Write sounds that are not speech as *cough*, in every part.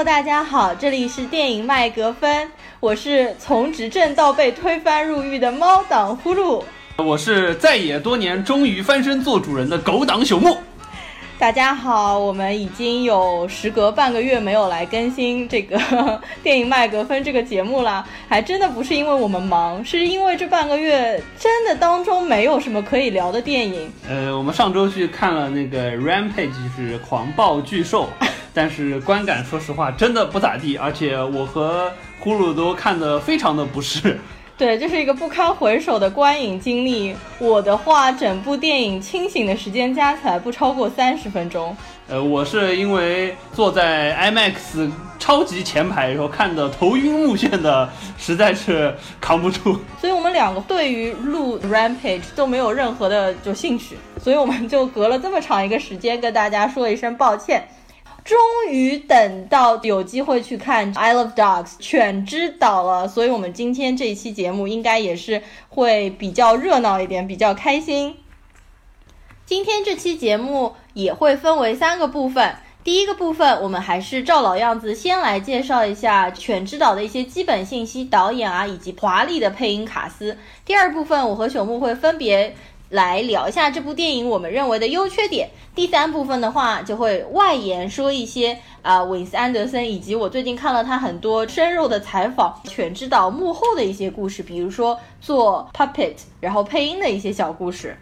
Hello，大家好，这里是电影麦格芬，我是从执政到被推翻入狱的猫党呼噜，我是在野多年终于翻身做主人的狗党朽木。大家好，我们已经有时隔半个月没有来更新这个电影麦格芬这个节目了，还真的不是因为我们忙，是因为这半个月真的当中没有什么可以聊的电影。呃，我们上周去看了那个 Rampage，就是狂暴巨兽，但是观感说实话真的不咋地，而且我和呼噜都看得非常的不适。*laughs* 对，这是一个不堪回首的观影经历。我的话，整部电影清醒的时间加起来不超过三十分钟。呃，我是因为坐在 IMAX 超级前排，然后看的头晕目眩的，实在是扛不住。*laughs* 所以我们两个对于录 Rampage 都没有任何的就兴趣，所以我们就隔了这么长一个时间跟大家说一声抱歉。终于等到有机会去看《I Love Dogs》犬之岛了，所以我们今天这一期节目应该也是会比较热闹一点，比较开心。今天这期节目也会分为三个部分，第一个部分我们还是照老样子，先来介绍一下《犬之岛》的一些基本信息、导演啊以及华丽的配音卡司。第二部分我和朽木会分别。来聊一下这部电影我们认为的优缺点。第三部分的话，就会外延说一些啊，韦斯安德森以及我最近看了他很多深入的采访，《犬之岛》幕后的一些故事，比如说做 puppet 然后配音的一些小故事。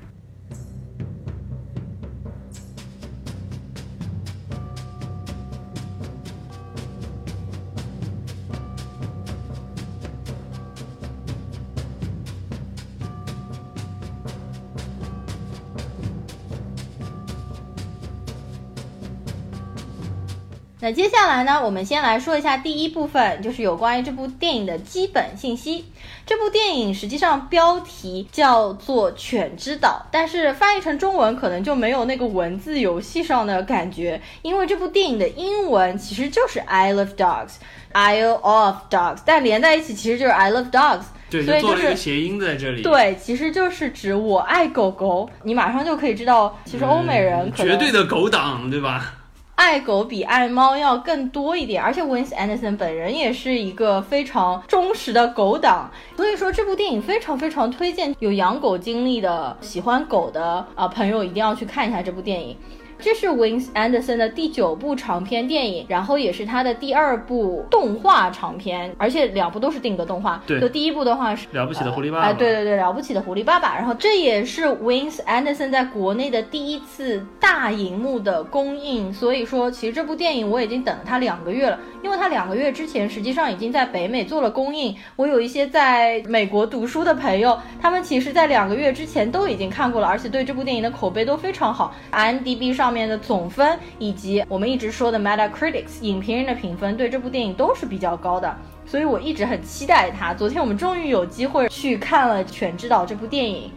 那接下来呢，我们先来说一下第一部分，就是有关于这部电影的基本信息。这部电影实际上标题叫做《犬之岛》，但是翻译成中文可能就没有那个文字游戏上的感觉，因为这部电影的英文其实就是 I love dogs，Isle of dogs，但连在一起其实就是 I love dogs，对，就做了一个谐音在这里。对，其实就是指我爱狗狗。你马上就可以知道，其实欧美人绝对的狗党，对吧？爱狗比爱猫要更多一点，而且 Wes Anderson 本人也是一个非常忠实的狗党，所以说这部电影非常非常推荐有养狗经历的、喜欢狗的啊朋友一定要去看一下这部电影。这是 Wins Anderson 的第九部长篇电影，然后也是他的第二部动画长篇，而且两部都是定格动画。对，就第一部的话是了不起的狐狸爸爸。哎，对对对，了不起的狐狸爸爸。然后这也是 Wins Anderson 在国内的第一次大荧幕的公映，所以说其实这部电影我已经等了他两个月了，因为他两个月之前实际上已经在北美做了公映。我有一些在美国读书的朋友，他们其实在两个月之前都已经看过了，而且对这部电影的口碑都非常好，IMDB 上。上面的总分以及我们一直说的 Metacritic 影评人的评分对这部电影都是比较高的，所以我一直很期待它。昨天我们终于有机会去看了《犬之岛》这部电影。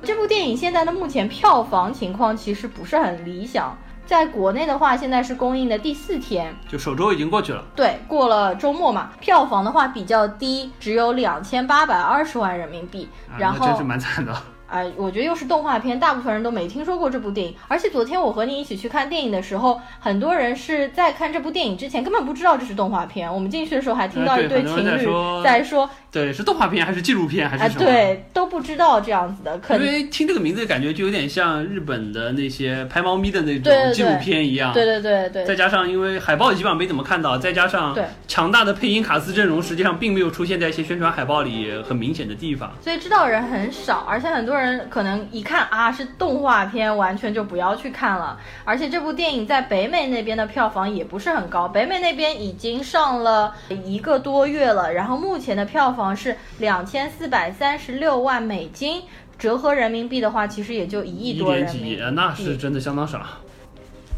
这部电影现在的目前票房情况其实不是很理想，在国内的话现在是公映的第四天，就首周已经过去了。对，过了周末嘛，票房的话比较低，只有两千八百二十万人民币，然后真是蛮惨的。哎，我觉得又是动画片，大部分人都没听说过这部电影。而且昨天我和你一起去看电影的时候，很多人是在看这部电影之前根本不知道这是动画片。我们进去的时候还听到一对情侣在说。对，是动画片还是纪录片还是什么？对，都不知道这样子的。可因为听这个名字感觉就有点像日本的那些拍猫咪的那种纪录片一样。对对对对。再加上因为海报基本上没怎么看到，再加上强大的配音卡司阵容，实际上并没有出现在一些宣传海报里很明显的地方。所以知道人很少，而且很多人可能一看啊是动画片，完全就不要去看了。而且这部电影在北美那边的票房也不是很高，北美那边已经上了一个多月了，然后目前的票房。是两千四百三十六万美金，折合人民币的话，其实也就一亿多人民币，那是真的相当少。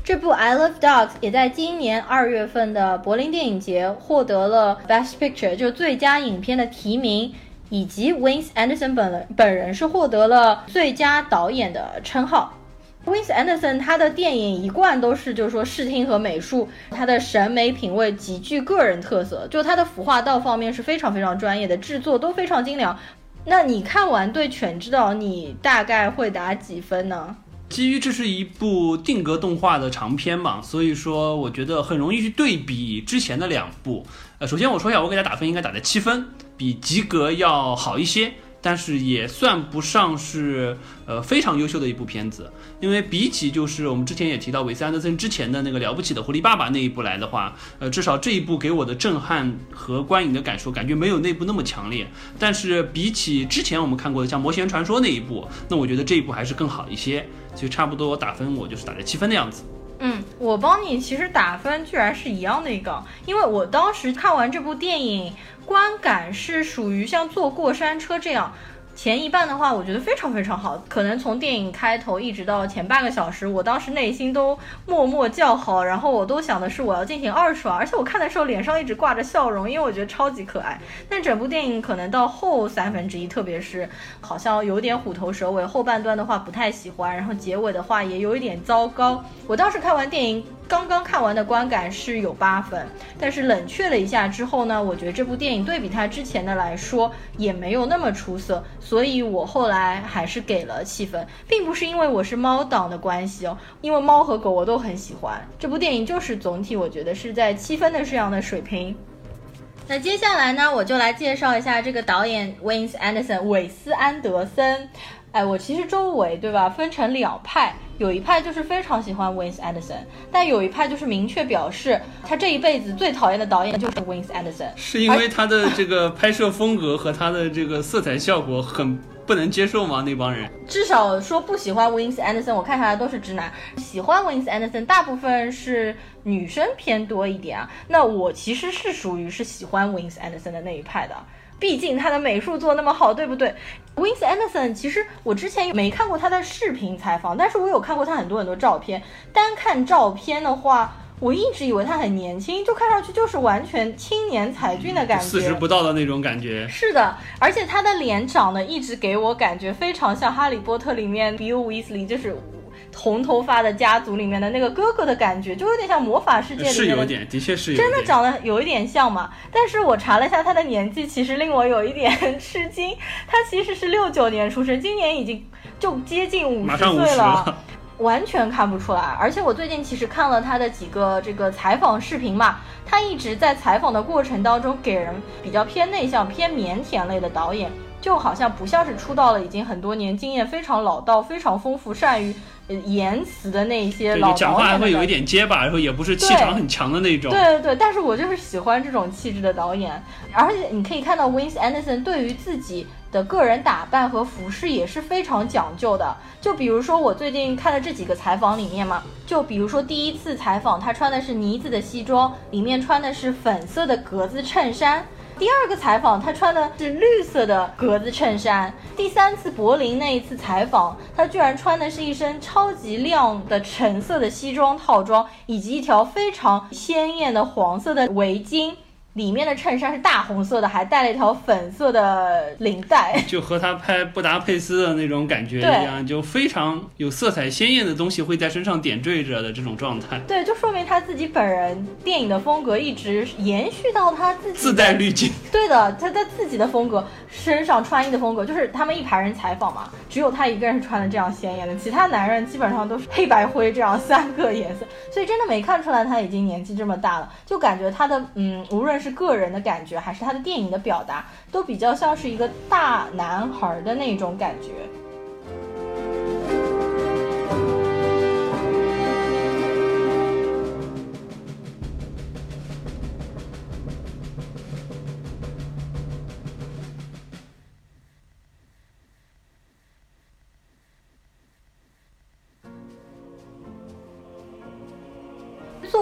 这部《I Love Dogs》也在今年二月份的柏林电影节获得了 Best Picture，就最佳影片的提名，以及 Wes Anderson 本人本人是获得了最佳导演的称号。Wes Anderson 他的电影一贯都是，就是说视听和美术，他的审美品味极具个人特色，就他的服化道方面是非常非常专业的，制作都非常精良。那你看完对《犬之岛》，你大概会打几分呢？基于这是一部定格动画的长片嘛，所以说我觉得很容易去对比之前的两部。呃，首先我说一下，我给它打分应该打在七分，比及格要好一些。但是也算不上是呃非常优秀的一部片子，因为比起就是我们之前也提到韦斯安德森之前的那个了不起的狐狸爸爸那一部来的话，呃至少这一部给我的震撼和观影的感受感觉没有那部那么强烈。但是比起之前我们看过的像魔仙传说那一部，那我觉得这一部还是更好一些，就差不多打分我就是打在七分的样子。嗯，我帮你其实打分居然是一样的一个，因为我当时看完这部电影。观感是属于像坐过山车这样。前一半的话，我觉得非常非常好，可能从电影开头一直到前半个小时，我当时内心都默默叫好，然后我都想的是我要进行二刷，而且我看的时候脸上一直挂着笑容，因为我觉得超级可爱。但整部电影可能到后三分之一，特别是好像有点虎头蛇尾，后半段的话不太喜欢，然后结尾的话也有一点糟糕。我当时看完电影。刚刚看完的观感是有八分，但是冷却了一下之后呢，我觉得这部电影对比它之前的来说也没有那么出色，所以我后来还是给了七分，并不是因为我是猫党的关系哦，因为猫和狗我都很喜欢，这部电影就是总体我觉得是在七分的这样的水平。那接下来呢，我就来介绍一下这个导演 Wes Anderson 韦斯安德森。哎，我其实周围对吧，分成两派，有一派就是非常喜欢 Wes Anderson，但有一派就是明确表示他这一辈子最讨厌的导演就是 Wes Anderson，是因为他的这个拍摄风格和他的这个色彩效果很不能接受吗？那帮人至少说不喜欢 Wes Anderson，我看下来都是直男，喜欢 Wes Anderson 大部分是女生偏多一点啊。那我其实是属于是喜欢 Wes Anderson 的那一派的。毕竟他的美术做那么好，对不对？Wins Anderson，其实我之前没看过他的视频采访，但是我有看过他很多很多照片。单看照片的话，我一直以为他很年轻，就看上去就是完全青年才俊的感觉，*laughs* 四十不到的那种感觉。是的，而且他的脸长得一直给我感觉非常像《哈利波特》里面 Bill Weasley，就是。红头发的家族里面的那个哥哥的感觉，就有点像魔法世界里面。是有点，的确是。真的长得有一点像嘛？但是我查了一下他的年纪，其实令我有一点吃惊。他其实是六九年出生，今年已经就接近五十岁了，完全看不出来。而且我最近其实看了他的几个这个采访视频嘛，他一直在采访的过程当中，给人比较偏内向、偏腼腆类的导演，就好像不像是出道了已经很多年、经验非常老道、非常丰富、善于。言辞的那些老讲话还会有一点结巴，然后也不是气场很强的那种。对对对，但是我就是喜欢这种气质的导演。而且你可以看到 Wins Anderson 对于自己的个人打扮和服饰也是非常讲究的。就比如说我最近看的这几个采访里面嘛，就比如说第一次采访，他穿的是呢子的西装，里面穿的是粉色的格子衬衫。第二个采访，他穿的是绿色的格子衬衫。第三次柏林那一次采访，他居然穿的是一身超级亮的橙色的西装套装，以及一条非常鲜艳的黄色的围巾。里面的衬衫是大红色的，还带了一条粉色的领带，*laughs* 就和他拍布达佩斯的那种感觉一样，就非常有色彩鲜艳的东西会在身上点缀着的这种状态。对，就说明他自己本人电影的风格一直延续到他自己自带滤镜。对的，他在自己的风格身上穿衣的风格，就是他们一排人采访嘛，只有他一个人是穿的这样鲜艳的，其他男人基本上都是黑白灰这样三个颜色，所以真的没看出来他已经年纪这么大了，就感觉他的嗯，无论是。个人的感觉，还是他的电影的表达，都比较像是一个大男孩的那种感觉。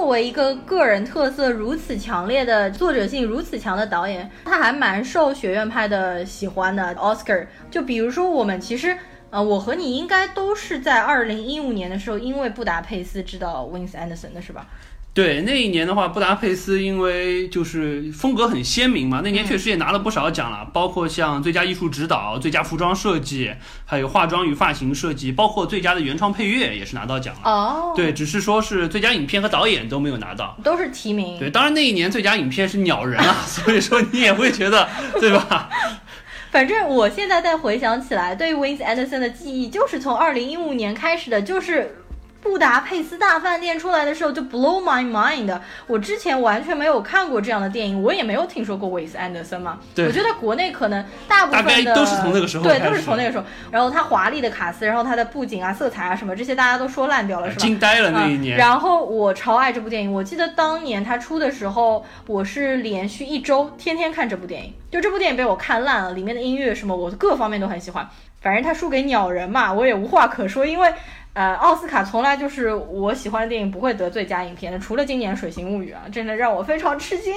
作为一个个人特色如此强烈的、作者性如此强的导演，他还蛮受学院派的喜欢的。Oscar，就比如说我们其实，呃，我和你应该都是在二零一五年的时候，因为布达佩斯知道 Wins Anderson 的是吧？对那一年的话，布达佩斯因为就是风格很鲜明嘛，那年确实也拿了不少奖了，包括像最佳艺术指导、最佳服装设计，还有化妆与发型设计，包括最佳的原创配乐也是拿到奖了。哦，对，只是说是最佳影片和导演都没有拿到，都是提名。对，当然那一年最佳影片是鸟人啊，*laughs* 所以说你也会觉得，对吧？*laughs* 反正我现在再回想起来，对 Wins Anderson 的记忆就是从二零一五年开始的，就是。布达佩斯大饭店出来的时候就 blow my mind，我之前完全没有看过这样的电影，我也没有听说过韦斯安德森嘛。对我觉得国内可能大部分的都是从那个时候对，都是从那个时候。然后它华丽的卡斯，然后它的布景啊、色彩啊什么这些，大家都说烂掉了，是吧？惊呆了那一年。嗯。然后我超爱这部电影，我记得当年它出的时候，我是连续一周天天看这部电影，就这部电影被我看烂了，里面的音乐什么我各方面都很喜欢。反正它输给鸟人嘛，我也无话可说，因为呃，奥斯卡从来就是我喜欢的电影不会得最佳影片的，除了今年《水形物语》啊，真的让我非常吃惊。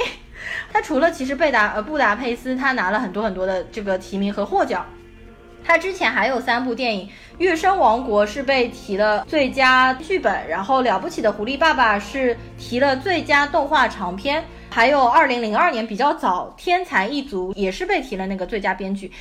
他除了其实贝达呃布达佩斯，他拿了很多很多的这个提名和获奖。他之前还有三部电影，《月升王国》是被提了最佳剧本，然后《了不起的狐狸爸爸》是提了最佳动画长片，还有2002年比较早，《天才一族》也是被提了那个最佳编剧。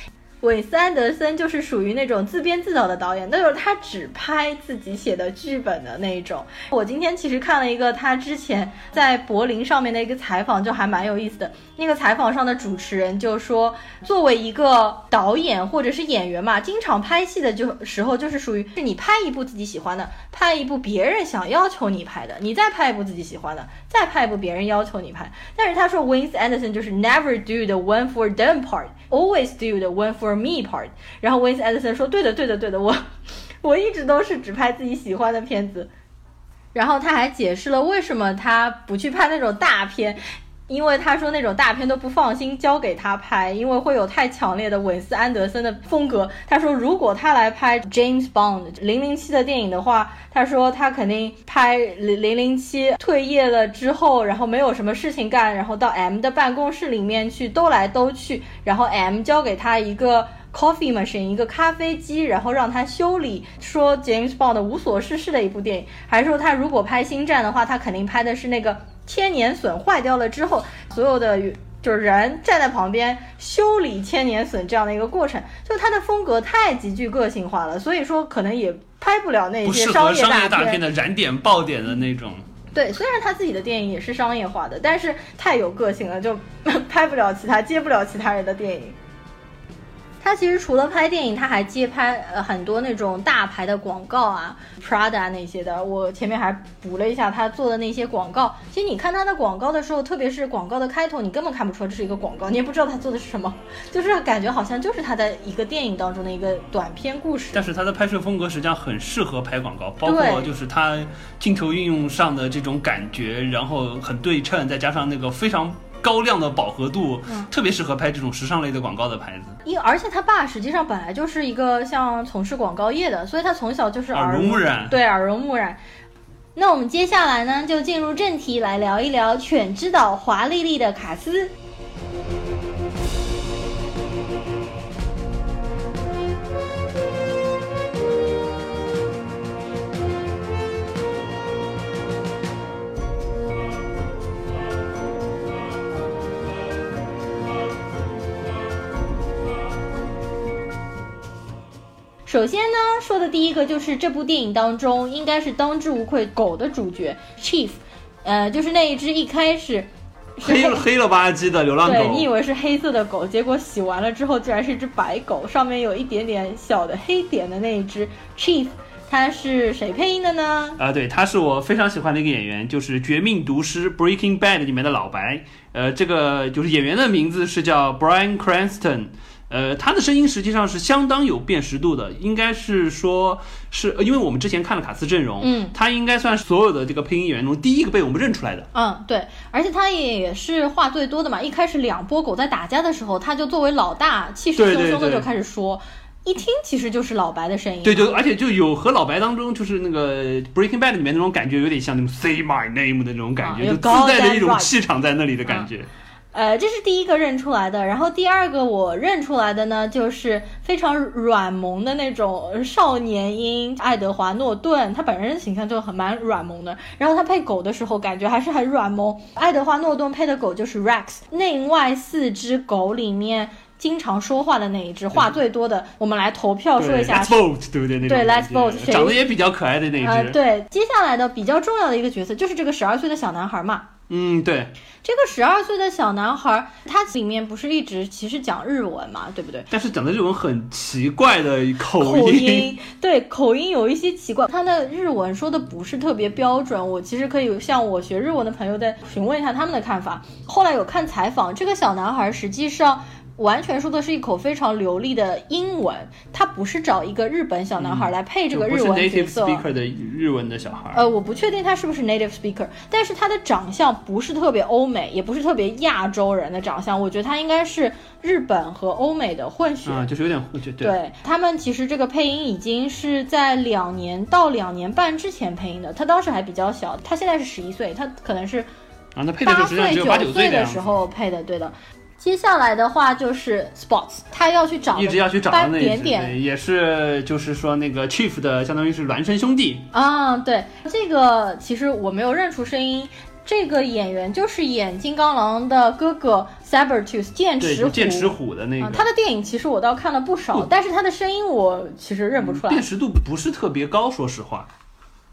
韦斯安德森就是属于那种自编自导的导演，那就是他只拍自己写的剧本的那一种。我今天其实看了一个他之前在柏林上面的一个采访，就还蛮有意思的。那个采访上的主持人就说，作为一个导演或者是演员嘛，经常拍戏的就时候就是属于是你拍一部自己喜欢的，拍一部别人想要求你拍的，你再拍一部自己喜欢的，再拍一部别人要求你拍。但是他说 Wes Anderson 就是 never do the one for them part，always do the one for For me part。然后 Wes Anderson 说对的对的对的，我我一直都是只拍自己喜欢的片子。然后他还解释了为什么他不去拍那种大片。因为他说那种大片都不放心交给他拍，因为会有太强烈的韦斯安德森的风格。他说如果他来拍 James Bond 零零七的电影的话，他说他肯定拍零零零七退业了之后，然后没有什么事情干，然后到 M 的办公室里面去兜来兜去，然后 M 交给他一个 coffee machine 一个咖啡机，然后让他修理。说 James Bond 无所事事的一部电影，还是说他如果拍星战的话，他肯定拍的是那个。千年隼坏掉了之后，所有的就是人站在旁边修理千年隼这样的一个过程，就他的风格太极具个性化了，所以说可能也拍不了那些商业大片的燃点爆点的那种。对，虽然他自己的电影也是商业化的，但是太有个性了，就 *laughs* 拍不了其他，接不了其他人的电影。他其实除了拍电影，他还接拍呃很多那种大牌的广告啊，Prada 那些的。我前面还补了一下他做的那些广告。其实你看他的广告的时候，特别是广告的开头，你根本看不出来这是一个广告，你也不知道他做的是什么，*laughs* 就是感觉好像就是他的一个电影当中的一个短片故事。但是他的拍摄风格实际上很适合拍广告，包括就是他镜头运用上的这种感觉，然后很对称，再加上那个非常。高亮的饱和度，特别适合拍这种时尚类的广告的牌子。因而且他爸实际上本来就是一个像从事广告业的，所以他从小就是耳濡目染。对，耳濡目染。那我们接下来呢，就进入正题，来聊一聊《犬之岛》华丽丽的卡斯。首先呢，说的第一个就是这部电影当中应该是当之无愧狗的主角 Chief，呃，就是那一只一开始黑了黑了吧唧的流浪狗，对你以为是黑色的狗，结果洗完了之后竟然是一只白狗，上面有一点点小的黑点的那一只 Chief，他是谁配音的呢？啊，对，他是我非常喜欢的一个演员，就是《绝命毒师》Breaking Bad 里面的老白，呃，这个就是演员的名字是叫 Brian Cranston。呃，他的声音实际上是相当有辨识度的，应该是说，是因为我们之前看了卡斯阵容，嗯，他应该算是所有的这个配音演员中第一个被我们认出来的。嗯，对，而且他也是话最多的嘛。一开始两波狗在打架的时候，他就作为老大，气势汹汹的就开始说，一听其实就是老白的声音。对，就而且就有和老白当中就是那个 Breaking Bad 里面那种感觉，有点像那种 Say My Name 的那种感觉，就自带的一种气场在那里的感觉。呃，这是第一个认出来的，然后第二个我认出来的呢，就是非常软萌的那种少年音爱德华诺顿，他本人的形象就很蛮软萌的，然后他配狗的时候感觉还是很软萌。爱德华诺顿配的狗就是 Rex，内外四只狗里面经常说话的那一只，话最多的，我们来投票说一下，Let's vote，对不对？对，Let's vote，长得也比较可爱的那一只。呃对，接下来的比较重要的一个角色就是这个十二岁的小男孩嘛。嗯，对，这个十二岁的小男孩，他里面不是一直其实讲日文嘛，对不对？但是讲的日文很奇怪的口口音，对，口音有一些奇怪，他的日文说的不是特别标准。我其实可以向我学日文的朋友再询问一下他们的看法。后来有看采访，这个小男孩实际上。完全说的是一口非常流利的英文，他不是找一个日本小男孩来配这个日文角色。native speaker 的日文的小孩。呃，我不确定他是不是 native speaker，但是他的长相不是特别欧美，也不是特别亚洲人的长相，我觉得他应该是日本和欧美的混血。啊，就是有点混血。对他们其实这个配音已经是在两年到两年半之前配音的，他当时还比较小，他现在是十一岁，他可能是啊，那配的八岁九岁的时候配的，对的。接下来的话就是 Sports，他要去找一直要去找斑点点，也是就是说那个 Chief 的，相当于是孪生兄弟啊。对，这个其实我没有认出声音，这个演员就是演金刚狼的哥哥 Sabertooth 剑齿虎，剑齿虎的那个。他的电影其实我倒看了不少，但是他的声音我其实认不出来，辨识度不是特别高，说实话。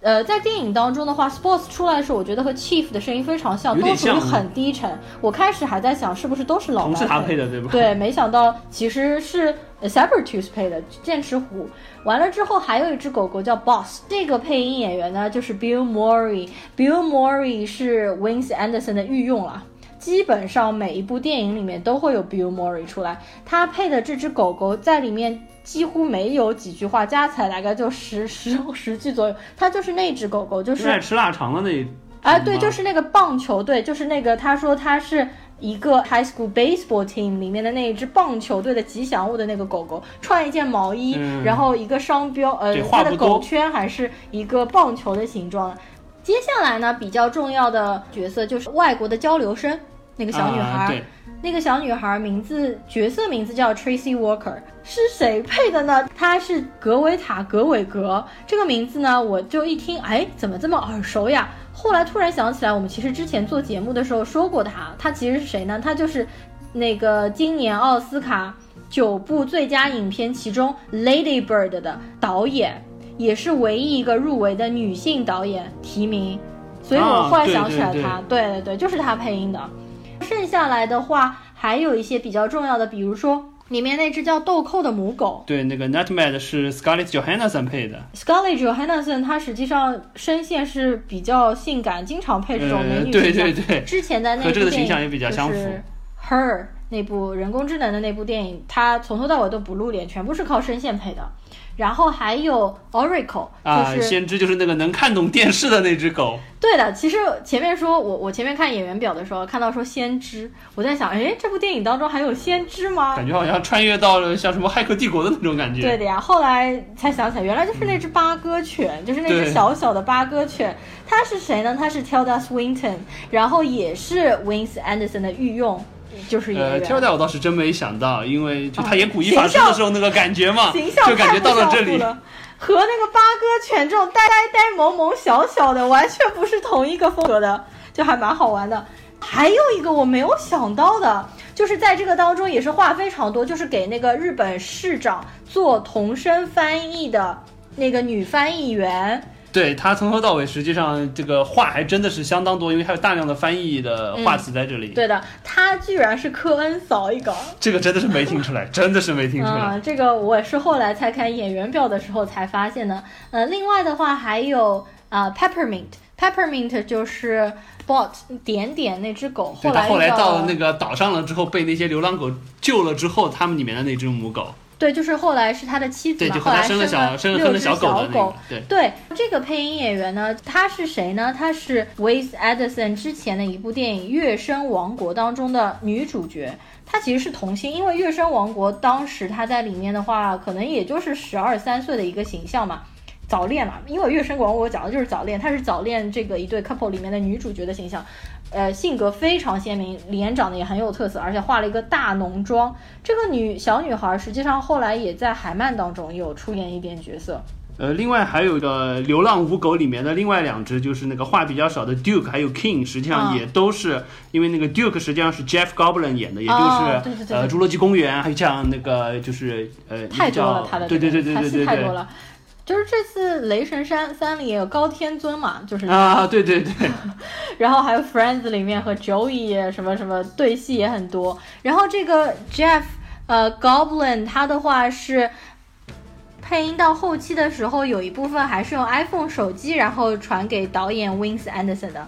呃，在电影当中的话，Sports 出来的时候，我觉得和 Chief 的声音非常像，都属于很低沉。我开始还在想是不是都是老同是他配的，对吧？对，没想到其实是 Sabertooth 配的剑齿虎。完了之后，还有一只狗狗叫 Boss，这个配音演员呢就是 Bill Murray。Bill Murray 是 Wins Anderson 的御用了。基本上每一部电影里面都会有 Bill Murray 出来，他配的这只狗狗在里面几乎没有几句话，加起来大概就十十十句左右。它就是那只狗狗，就是爱吃腊肠的那。哎，对，就是那个棒球队，就是那个他说他是一个 High School Baseball Team 里面的那一只棒球队的吉祥物的那个狗狗，穿一件毛衣，然后一个商标，呃，它的狗圈还是一个棒球的形状。接下来呢，比较重要的角色就是外国的交流生。那个小女孩，那个小女孩名字角色名字叫 Tracy Walker，是谁配的呢？她是格维塔·格韦格。这个名字呢，我就一听，哎，怎么这么耳熟呀？后来突然想起来，我们其实之前做节目的时候说过她。她其实是谁呢？她就是那个今年奥斯卡九部最佳影片其中《Lady Bird》的导演，也是唯一一个入围的女性导演提名。所以我后来想起来她，对对对，就是她配音的。剩下来的话，还有一些比较重要的，比如说里面那只叫豆蔻的母狗。对，那个 Nutmeg 是 Scarlett Johansson 配的。Scarlett Johansson 她实际上声线是比较性感，经常配这种美女形象。对对对。之前的那部电影就是 Her 那部人工智能的那部电影，她从头到尾都不露脸，全部是靠声线配的。然后还有 Oracle 啊，先知就是那个能看懂电视的那只狗。对的，其实前面说我我前面看演员表的时候看到说先知，我在想，哎，这部电影当中还有先知吗？感觉好像穿越到了像什么骇客帝国的那种感觉。对的呀，后来才想起来，原来就是那只八哥犬，就是那只小小的八哥犬。它是谁呢？它是 Tilda Swinton，然后也是 Wins Anderson 的御用。就是呃，Tilda 我倒是真没想到，因为就他演古一法师的时候那个感觉嘛，就感觉到了这里，和那个八哥犬这种呆呆呆萌萌小小的，完全不是同一个风格的，就还蛮好玩的。还有一个我没有想到的，就是在这个当中也是话非常多，就是给那个日本市长做同声翻译的那个女翻译员。对他从头到尾，实际上这个话还真的是相当多，因为还有大量的翻译的话词在这里。对的，他居然是科恩扫一稿，这个真的是没听出来，真的是没听出来。这个我是后来才看演员表的时候才发现的。呃，另外的话还有啊，Peppermint，Peppermint 就是 Bot 点点那只狗，后来后来到那个岛上了之后，被那些流浪狗救了之后，他们里面的那只母狗。对，就是后来是他的妻子嘛，后来生了小六只小狗。对对，这个配音演员呢，他是谁呢？他是 Wes Anderson 之前的一部电影《月升王国》当中的女主角。她其实是童星，因为《月升王国》当时她在里面的话，可能也就是十二三岁的一个形象嘛。早恋嘛，因为《月升王国》讲的就是早恋，她是早恋这个一对 couple 里面的女主角的形象。呃，性格非常鲜明，脸长得也很有特色，而且化了一个大浓妆。这个女小女孩实际上后来也在海曼当中有出演一点角色。呃，另外还有一个《流浪五狗》里面的另外两只，就是那个话比较少的 Duke 还有 King，实际上也都是因为那个 Duke 实际上是 Jeff Goldblum 演的，也就是呃《侏罗纪公园》，还有像那个就是呃太多了他的对对对对对对太多了。就是这次雷神三三里也有高天尊嘛，就是啊，对对对，*laughs* 然后还有 Friends 里面和 Joey 什么什么对戏也很多。然后这个 Jeff 呃 Goblin 他的话是配音到后期的时候，有一部分还是用 iPhone 手机，然后传给导演 Wins Anderson 的。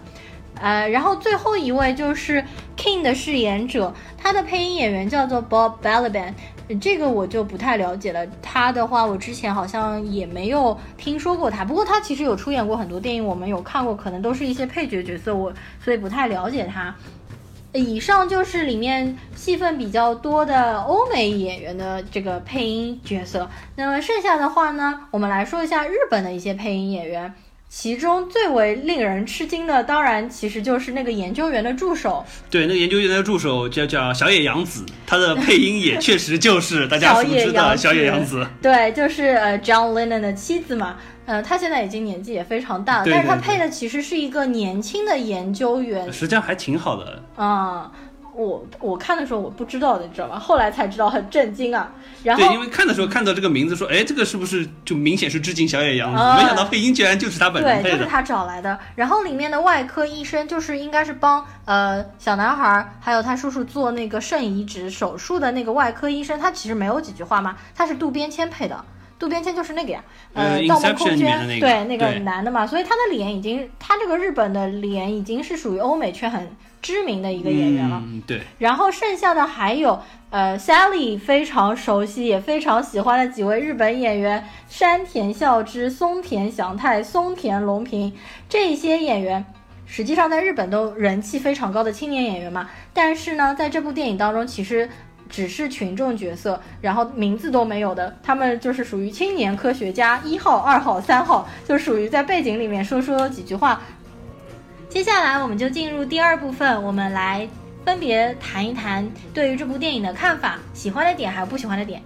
呃，然后最后一位就是 King 的饰演者，他的配音演员叫做 Bob Balaban，这个我就不太了解了。他的话，我之前好像也没有听说过他，不过他其实有出演过很多电影，我们有看过，可能都是一些配角角色，我所以不太了解他。以上就是里面戏份比较多的欧美演员的这个配音角色。那么剩下的话呢，我们来说一下日本的一些配音演员。其中最为令人吃惊的，当然其实就是那个研究员的助手。对，那个研究员的助手叫叫小野洋子，他的配音也确实就是大家 *laughs* 熟知的小野洋子。对，就是呃 John Lennon 的妻子嘛。呃，他现在已经年纪也非常大了，但是他配的其实是一个年轻的研究员，实际上还挺好的。啊。我我看的时候我不知道的，你知道吗？后来才知道，很震惊啊。然后对，因为看的时候看到这个名字，说，哎，这个是不是就明显是致敬小野洋子？没想到配音居然就是他本人配的。对，就是他找来的。然后里面的外科医生就是应该是帮呃小男孩还有他叔叔做那个肾移植手术的那个外科医生，他其实没有几句话吗？他是渡边谦配的，渡边谦就是那个呀，呃，盗梦空间对那个男的嘛，所以他的脸已经，他这个日本的脸已经是属于欧美圈很。知名的一个演员了，对。然后剩下的还有，呃，Sally 非常熟悉也非常喜欢的几位日本演员，山田孝之、松田翔太、松田龙平这些演员，实际上在日本都人气非常高的青年演员嘛。但是呢，在这部电影当中，其实只是群众角色，然后名字都没有的，他们就是属于青年科学家一号、二号、三号，就属于在背景里面说说几句话。接下来我们就进入第二部分，我们来分别谈一谈对于这部电影的看法，喜欢的点还有不喜欢的点。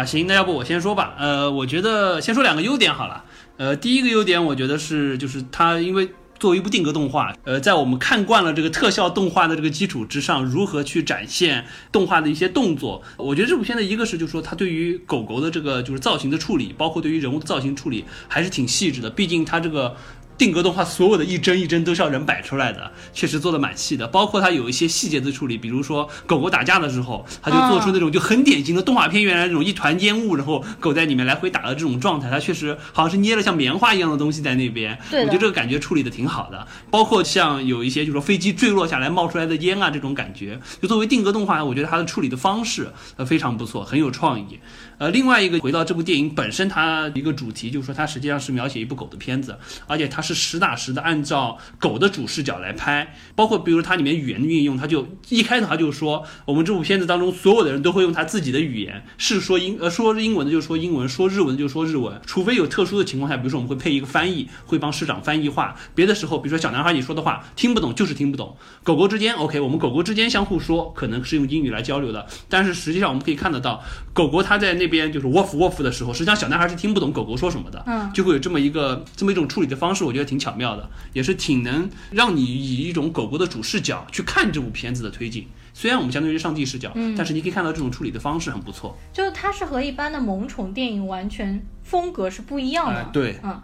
啊，行，那要不我先说吧。呃，我觉得先说两个优点好了。呃，第一个优点，我觉得是就是它，因为作为一部定格动画，呃，在我们看惯了这个特效动画的这个基础之上，如何去展现动画的一些动作，我觉得这部片子一个是就是说它对于狗狗的这个就是造型的处理，包括对于人物的造型处理，还是挺细致的。毕竟它这个。定格动画所有的一帧一帧都是要人摆出来的，确实做的蛮细的。包括它有一些细节的处理，比如说狗狗打架的时候，它就做出那种就很典型的动画片原来那种一团烟雾，然后狗在里面来回打的这种状态。它确实好像是捏了像棉花一样的东西在那边。我觉得这个感觉处理的挺好的。包括像有一些就是说飞机坠落下来冒出来的烟啊这种感觉，就作为定格动画，我觉得它的处理的方式呃非常不错，很有创意。呃，另外一个回到这部电影本身，它一个主题就是说它实际上是描写一部狗的片子，而且它是实打实的按照狗的主视角来拍，包括比如它里面语言的运用，它就一开头它就说，我们这部片子当中所有的人都会用他自己的语言，是说英呃说英文的就说英文，说日文的就说日文，除非有特殊的情况下，比如说我们会配一个翻译，会帮市长翻译话，别的时候，比如说小男孩你说的话听不懂就是听不懂，狗狗之间 OK，我们狗狗之间相互说可能是用英语来交流的，但是实际上我们可以看得到，狗狗它在那。边就是 woof woof 的时候，实际上小男孩是听不懂狗狗说什么的，嗯，就会有这么一个这么一种处理的方式，我觉得挺巧妙的，也是挺能让你以一种狗狗的主视角去看这部片子的推进。虽然我们相当于是上帝视角，嗯，但是你可以看到这种处理的方式很不错。就是它是和一般的萌宠电影完全风格是不一样的，对，嗯。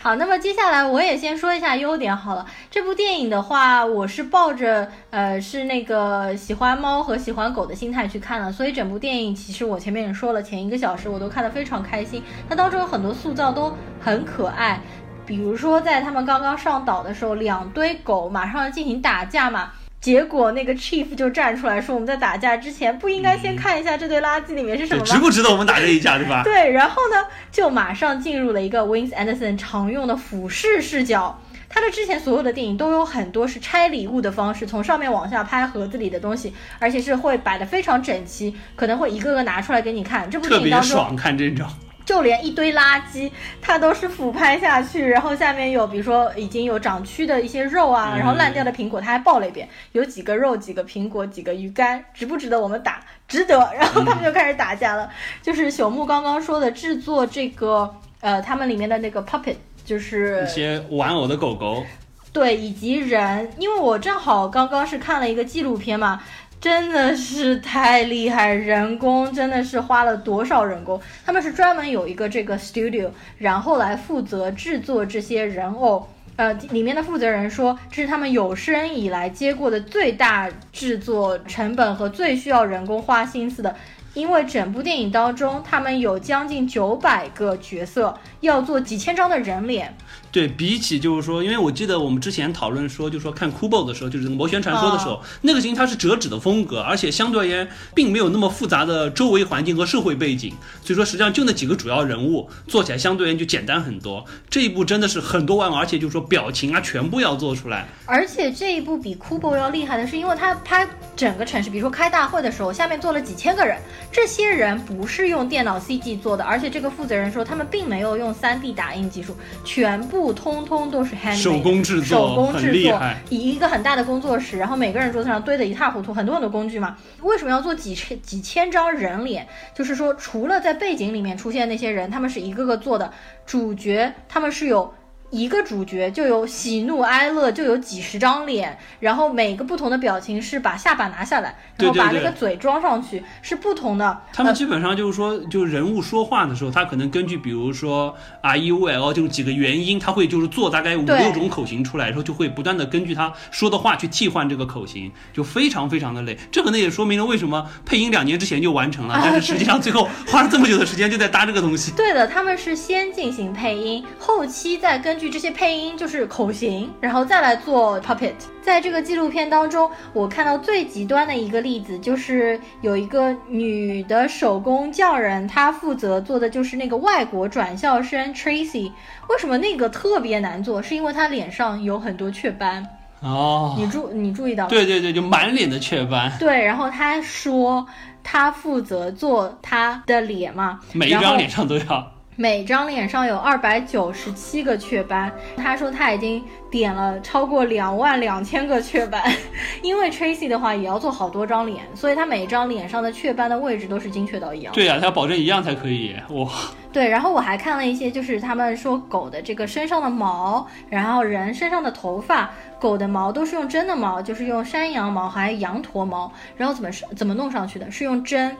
好，那么接下来我也先说一下优点好了。这部电影的话，我是抱着呃是那个喜欢猫和喜欢狗的心态去看了，所以整部电影其实我前面也说了，前一个小时我都看得非常开心。它当中有很多塑造都很可爱，比如说在他们刚刚上岛的时候，两堆狗马上要进行打架嘛。结果那个 chief 就站出来说：“我们在打架之前不应该先看一下这堆垃圾里面是什么吗？值不值得我们打这一架，对吧？” *laughs* 对，然后呢，就马上进入了一个 Wins Anderson 常用的俯视视角。他的之前所有的电影都有很多是拆礼物的方式，从上面往下拍盒子里的东西，而且是会摆的非常整齐，可能会一个个拿出来给你看。这部电影当中，特别爽看这种。就连一堆垃圾，它都是俯拍下去，然后下面有比如说已经有长蛆的一些肉啊，然后烂掉的苹果，它还报了一遍，有几个肉、几个苹果、几个鱼干，值不值得我们打？值得。然后他们就开始打架了。就是朽木刚刚说的制作这个，呃，他们里面的那个 puppet，就是一些玩偶的狗狗。对，以及人，因为我正好刚刚是看了一个纪录片嘛。真的是太厉害，人工真的是花了多少人工？他们是专门有一个这个 studio，然后来负责制作这些人偶。呃，里面的负责人说，这是他们有生以来接过的最大制作成本和最需要人工花心思的。因为整部电影当中，他们有将近九百个角色，要做几千张的人脸。对比起就是说，因为我记得我们之前讨论说，就是说看 Kubo 的时候，就是《魔旋传说》的时候，那个型它是折纸的风格，而且相对而言并没有那么复杂的周围环境和社会背景，所以说实际上就那几个主要人物做起来相对而言就简单很多。这一部真的是很多万，而且就是说表情啊全部要做出来。而且这一部比 Kubo 要厉害的是，因为它拍整个城市，比如说开大会的时候，下面坐了几千个人。这些人不是用电脑 CG 做的，而且这个负责人说他们并没有用 3D 打印技术，全部通通都是 hand 手工制作，手工制作，以一个很大的工作室，然后每个人桌子上堆得一塌糊涂，很多很多工具嘛。为什么要做几千几千张人脸？就是说，除了在背景里面出现那些人，他们是一个个做的，主角他们是有。一个主角就有喜怒哀乐，就有几十张脸，然后每个不同的表情是把下巴拿下来，然后把那个嘴装上去，是不同的。他们基本上就是说，就人物说话的时候，他可能根据比如说 R E U L 就是几个元音，他会就是做大概五六种口型出来，然后就会不断的根据他说的话去替换这个口型，就非常非常的累。这可能也说明了为什么配音两年之前就完成了，但是实际上最后花了这么久的时间就在搭这个东西。对的，他们是先进行配音，后期再根。根据这些配音就是口型，然后再来做 puppet。在这个纪录片当中，我看到最极端的一个例子，就是有一个女的手工匠人，她负责做的就是那个外国转校生 Tracy。为什么那个特别难做？是因为她脸上有很多雀斑哦。你注你注意到？对对对，就满脸的雀斑。对，然后她说她负责做她的脸嘛，每一张脸上都要。每张脸上有二百九十七个雀斑，他说他已经点了超过两万两千个雀斑，*laughs* 因为 Tracy 的话也要做好多张脸，所以他每张脸上的雀斑的位置都是精确到一样。对呀，他要保证一样才可以哇。对，然后我还看了一些，就是他们说狗的这个身上的毛，然后人身上的头发，狗的毛都是用真的毛，就是用山羊毛还有羊驼毛，然后怎么是怎么弄上去的？是用针，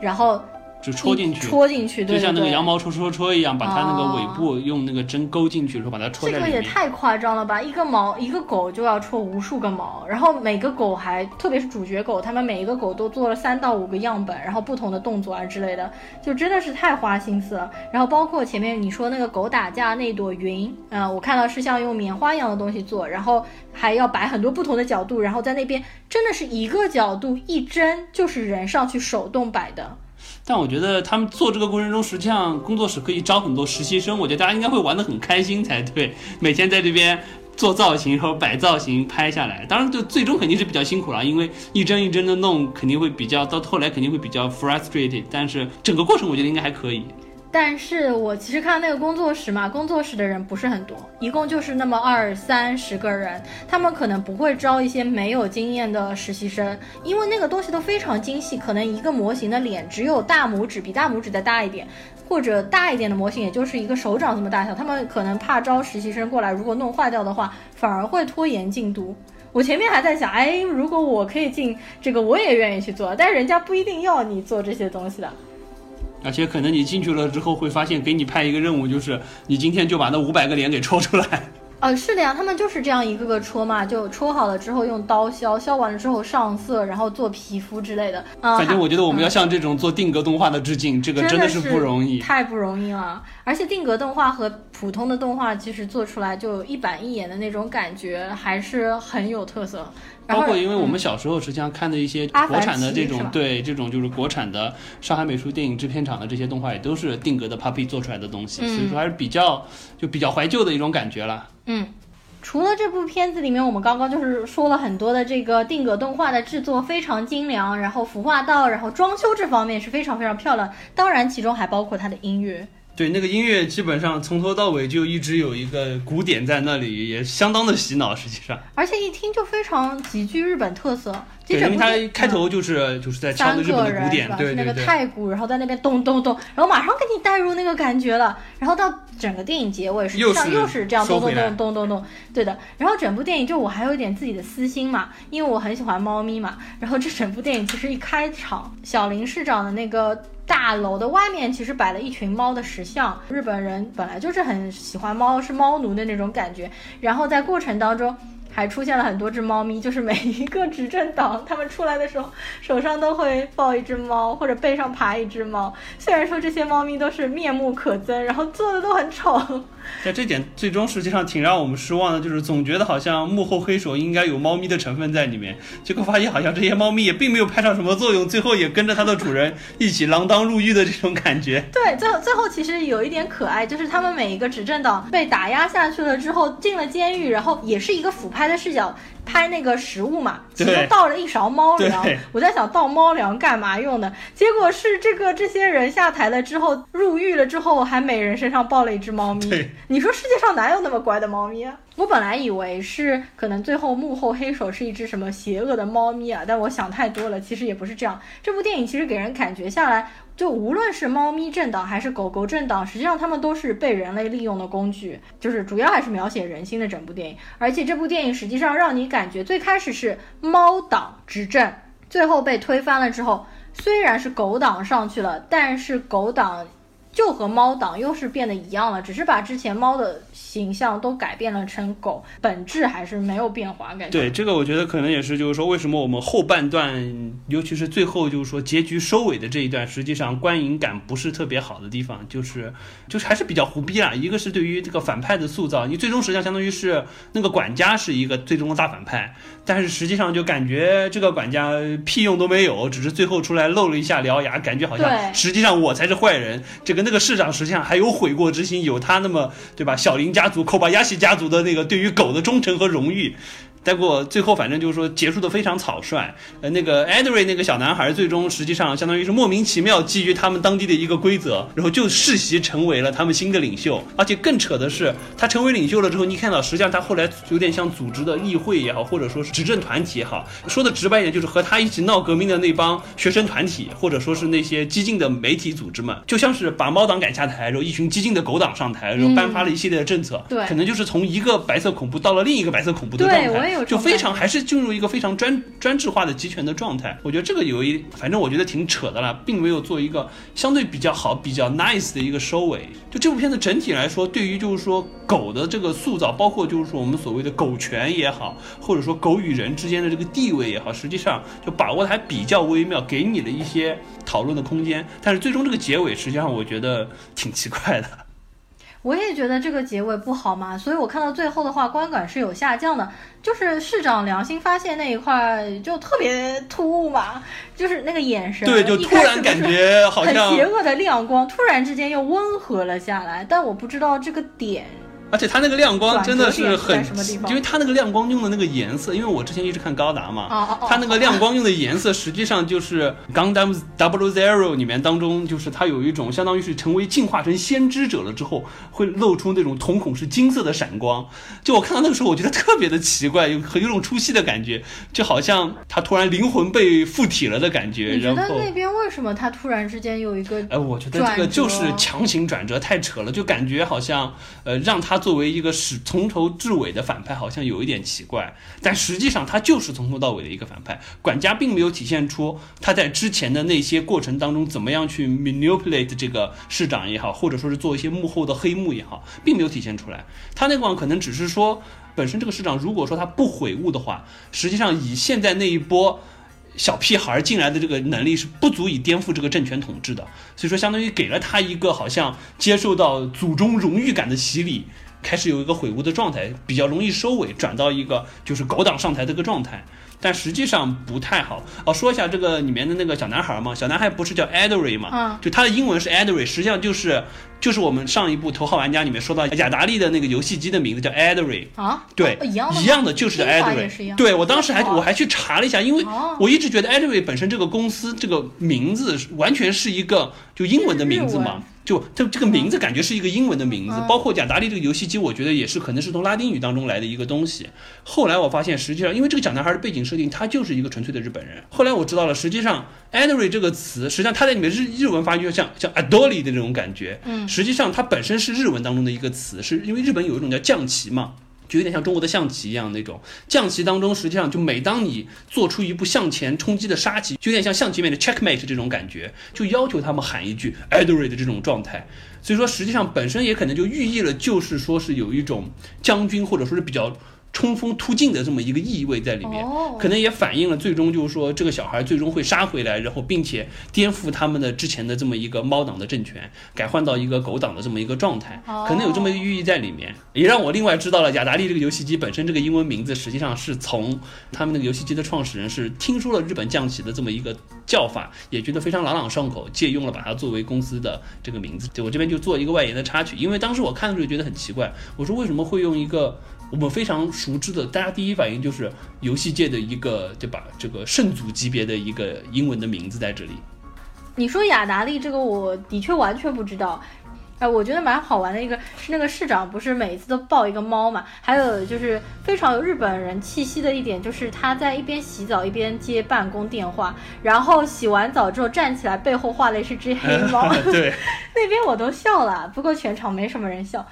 然后。就戳进去，戳进去，对就像那个羊毛戳戳戳一样，把它那个尾部用那个针勾进去，然后把它戳在里面。这个也太夸张了吧！一个毛，一个狗就要戳无数个毛，然后每个狗还，特别是主角狗，他们每一个狗都做了三到五个样本，然后不同的动作啊之类的，就真的是太花心思了。然后包括前面你说那个狗打架那朵云，嗯，我看到是像用棉花一样的东西做，然后还要摆很多不同的角度，然后在那边真的是一个角度一针就是人上去手动摆的。但我觉得他们做这个过程中，实际上工作室可以招很多实习生，我觉得大家应该会玩得很开心才对。每天在这边做造型然后摆造型拍下来，当然就最终肯定是比较辛苦了，因为一帧一帧的弄，肯定会比较到后来肯定会比较 frustrated。但是整个过程我觉得应该还可以。但是我其实看那个工作室嘛，工作室的人不是很多，一共就是那么二三十个人，他们可能不会招一些没有经验的实习生，因为那个东西都非常精细，可能一个模型的脸只有大拇指比大拇指再大一点，或者大一点的模型也就是一个手掌这么大小，他们可能怕招实习生过来，如果弄坏掉的话，反而会拖延进度。我前面还在想，哎，如果我可以进这个，我也愿意去做，但是人家不一定要你做这些东西的。而且可能你进去了之后会发现，给你派一个任务，就是你今天就把那五百个脸给戳出来。*laughs* 呃，是的呀，他们就是这样一个个戳嘛，就戳好了之后用刀削，削完了之后上色，然后做皮肤之类的。啊反正我觉得我们要向这种做定格动画的致敬，这个真的是不容易，太不容易了。而且定格动画和普通的动画其实做出来就一板一眼的那种感觉，还是很有特色。包括因为我们小时候实际上看的一些国产的这种，对这种就是国产的上海美术电影制片厂的这些动画，也都是定格的 Puppy 做出来的东西，所以说还是比较就比较怀旧的一种感觉了。嗯，除了这部片子里面，我们刚刚就是说了很多的这个定格动画的制作非常精良，然后服化道，然后装修这方面是非常非常漂亮。当然，其中还包括它的音乐。对，那个音乐基本上从头到尾就一直有一个鼓点在那里，也相当的洗脑。实际上，而且一听就非常极具日本特色。对，因为它开头就是就是在敲的日本的鼓点，对对对，那个太鼓，然后在那边咚咚咚，然后马上给你带入那个感觉了。然后到整个电影结尾，实际上又是这样咚咚咚咚咚咚，对的。然后整部电影就我还有一点自己的私心嘛，因为我很喜欢猫咪嘛。然后这整部电影其实一开场，小林市长的那个。大楼的外面其实摆了一群猫的石像，日本人本来就是很喜欢猫，是猫奴的那种感觉。然后在过程当中。还出现了很多只猫咪，就是每一个执政党他们出来的时候，手上都会抱一只猫，或者背上爬一只猫。虽然说这些猫咪都是面目可憎，然后做的都很丑。在这点最终实际上挺让我们失望的，就是总觉得好像幕后黑手应该有猫咪的成分在里面，结果发现好像这些猫咪也并没有派上什么作用，最后也跟着它的主人一起锒铛入狱的这种感觉。对，最后最后其实有一点可爱，就是他们每一个执政党被打压下去了之后进了监狱，然后也是一个俯拍。的视角拍那个食物嘛，其中倒了一勺猫粮。我在想倒猫粮干嘛用的？结果是这个这些人下台了之后入狱了之后，还每人身上抱了一只猫咪。你说世界上哪有那么乖的猫咪啊？我本来以为是可能最后幕后黑手是一只什么邪恶的猫咪啊，但我想太多了，其实也不是这样。这部电影其实给人感觉下来。就无论是猫咪政党还是狗狗政党，实际上他们都是被人类利用的工具。就是主要还是描写人心的整部电影，而且这部电影实际上让你感感觉最开始是猫党执政，最后被推翻了之后，虽然是狗党上去了，但是狗党。就和猫党又是变得一样了，只是把之前猫的形象都改变了成狗，本质还是没有变化。感觉对这个，我觉得可能也是，就是说为什么我们后半段，尤其是最后就是说结局收尾的这一段，实际上观影感不是特别好的地方，就是就是还是比较胡逼啊。一个是对于这个反派的塑造，你最终实际上相当于是那个管家是一个最终的大反派，但是实际上就感觉这个管家屁用都没有，只是最后出来露了一下獠牙，感觉好像实际上我才是坏人。这个。那个市长实际上还有悔过之心，有他那么对吧？小林家族、扣巴亚西家族的那个对于狗的忠诚和荣誉。结果最后反正就是说结束的非常草率，呃，那个艾德瑞那个小男孩最终实际上相当于是莫名其妙基于他们当地的一个规则，然后就世袭成为了他们新的领袖。而且更扯的是，他成为领袖了之后，你看到实际上他后来有点像组织的议会也好，或者说是执政团体也好，说的直白一点就是和他一起闹革命的那帮学生团体，或者说是那些激进的媒体组织们，就像是把猫党赶下台，然后一群激进的狗党上台，然后颁发了一系列的政策，对，可能就是从一个白色恐怖到了另一个白色恐怖的状态。就非常还是进入一个非常专专制化的集权的状态，我觉得这个有一，反正我觉得挺扯的了，并没有做一个相对比较好、比较 nice 的一个收尾。就这部片子整体来说，对于就是说狗的这个塑造，包括就是说我们所谓的狗权也好，或者说狗与人之间的这个地位也好，实际上就把握的还比较微妙，给你了一些讨论的空间。但是最终这个结尾，实际上我觉得挺奇怪的。我也觉得这个结尾不好嘛，所以我看到最后的话，观感是有下降的。就是市长良心发现那一块就特别突兀嘛，就是那个眼神，对，就突然感觉好像很邪恶的亮光，突然之间又温和了下来。但我不知道这个点。而且它那个亮光真的是很，因为它那个亮光用的那个颜色，因为我之前一直看高达嘛，它那个亮光用的颜色实际上就是《Gundam Double Zero》里面当中，就是它有一种相当于是成为进化成先知者了之后，会露出那种瞳孔是金色的闪光。就我看到那个时候，我觉得特别的奇怪，有很有种出戏的感觉，就好像他突然灵魂被附体了的感觉。你觉得那边为什么他突然之间有一个？哎，我觉得这个就是强行转折，太扯了，就感觉好像呃让他。作为一个始从头至尾的反派，好像有一点奇怪，但实际上他就是从头到尾的一个反派。管家并没有体现出他在之前的那些过程当中怎么样去 manipulate 这个市长也好，或者说是做一些幕后的黑幕也好，并没有体现出来。他那块可能只是说，本身这个市长如果说他不悔悟的话，实际上以现在那一波。小屁孩进来的这个能力是不足以颠覆这个政权统治的，所以说相当于给了他一个好像接受到祖宗荣誉感的洗礼，开始有一个悔悟的状态，比较容易收尾，转到一个就是高档上台的一个状态。但实际上不太好哦。说一下这个里面的那个小男孩嘛，小男孩不是叫 Edry 嘛？嗯，就他的英文是 Edry，实际上就是就是我们上一部《头号玩家》里面说到雅达利的那个游戏机的名字叫 Adri，啊，对，哦一样的一样的就是拼法也是一 Adri。对我当时还我还去查了一下，因为哦我一直觉得 Adri 本身这个公司这个名字完全是一个就英文的名字嘛。就这这个名字感觉是一个英文的名字，嗯包括雅达利这个游戏机，我觉得也是可能是从拉丁语当中来的一个东西。后来我发现，实际上因为这个小男孩的背景设定，他就是一个纯粹的日本人。后来我知道了，实际上 a d r y 这个词，实际上它在里面日日文发音就像像 “adori” 的这种感觉。嗯实际上它本身是日文当中的一个词，是因为日本有一种叫将棋嘛。就有点像中国的象棋一样那种将棋当中，实际上就每当你做出一步向前冲击的杀棋，就有点像象棋里面的 checkmate 这种感觉，就要求他们喊一句 Adri 的这种状态。所以说，实际上本身也可能就寓意了，就是说是有一种将军或者说是比较冲锋突进的这么一个意味在里面。哦，可能也反映了最终就是说这个小孩最终会杀回来，然后并且颠覆他们的之前的这么一个猫党的政权，改换到一个狗党的这么一个状态，哦可能有这么一个寓意在里面，也让我另外知道了雅达利这个游戏机本身这个英文名字实际上是从他们那个游戏机的创始人是听说了日本将棋的这么一个叫法，也觉得非常朗朗上口，借用了把它作为公司的这个名字。就我这边就做一个外延的插曲，因为当时我看的时候觉得很奇怪，我说为什么会用一个。我们非常熟知的，大家第一反应就是游戏界的一个，对吧？这个圣祖级别的一个英文的名字在这里。你说雅达利这个，我的确完全不知道。哎，我觉得蛮好玩的一个是那个市长不是每一次都抱一个猫嘛？还有就是非常有日本人气息的一点，就是他在一边洗澡一边接办公电话，然后洗完澡之后站起来，背后画的是只黑猫，*laughs* 对，*laughs* 那边我都笑了，不过全场没什么人笑。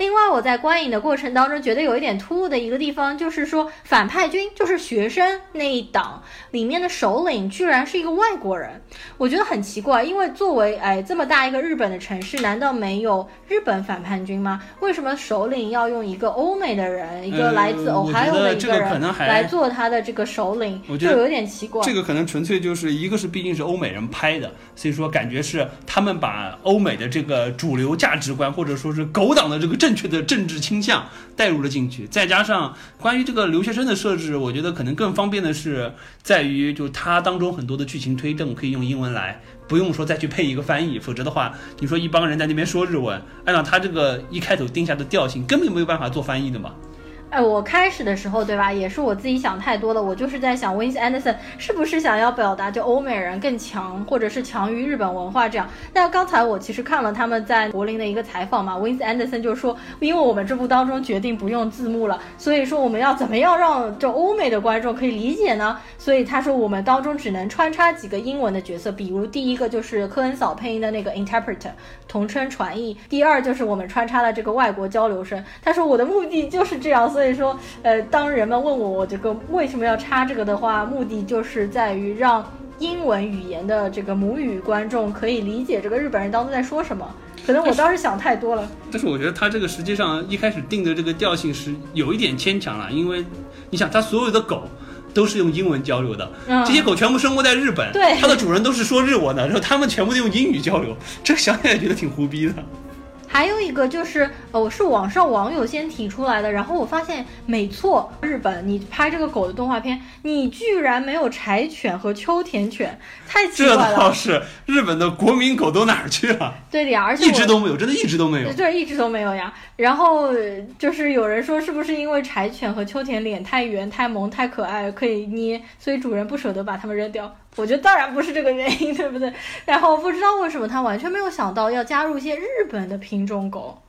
另外，我在观影的过程当中觉得有一点突兀的一个地方，就是说反派军就是学生那一党里面的首领居然是一个外国人，我觉得很奇怪。因为作为哎这么大一个日本的城市，难道没有日本反叛军吗？为什么首领要用一个欧美的人，一个来自 Ohio 觉得这个人来做他的这个首领，就有点奇怪。这个可能纯粹就是一个是毕竟是欧美人拍的，所以说感觉是他们把欧美的这个主流价值观或者说是狗党的这个政正确的政治倾向带入了进去，再加上关于这个留学生的设置，我觉得可能更方便的是在于就它当中很多的剧情推动可以用英文来。不用说再去配一个翻译，否则的话，你说一帮人在那边说日文，按照他这个一开头定下的调性，根本没有办法做翻译的嘛。哎，我开始的时候，对吧，也是我自己想太多了。我就是在想，Wins Anderson 是不是想要表达就欧美人更强，或者是强于日本文化这样？那刚才我其实看了他们在柏林的一个采访嘛，Wins Anderson 就说，因为我们这部当中决定不用字幕了，所以说我们要怎么样让就欧美的观众可以理解呢？所以他说我们当中只能穿插几个英文的角色，比如第一个就是科恩嫂配音的那个 interpreter 同声传译，第二就是我们穿插了这个外国交流生。他说我的目的就是这样，所以说，呃，当人们问我我这个为什么要插这个的话，目的就是在于让英文语言的这个母语观众可以理解这个日本人当中在说什么。可能我当时想太多了。但是我觉得他这个实际上一开始定的这个调性是有一点牵强了，因为你想，他所有的狗都是用英文交流的，嗯这些狗全部生活在日本，对它的主人都是说日文的，然后他们全部都用英语交流，这想想起来觉得挺胡逼的。还有一个就是，呃，我是网上网友先提出来的，然后我发现没错，日本你拍这个狗的动画片，你居然没有柴犬和秋田犬，太奇这怪了。倒是日本的国民狗都哪儿去了？对的呀，而且一直都没有，真的一直都没有。对，一直都没有呀。然后呃就是有人说，是不是因为柴犬和秋田脸太圆、太萌、太可爱，可以捏，所以主人不舍得把它们扔掉？我觉得当然不是这个原因，对不对？*laughs* 然后不知道为什么他完全没有想到要加入一些日本的品种狗。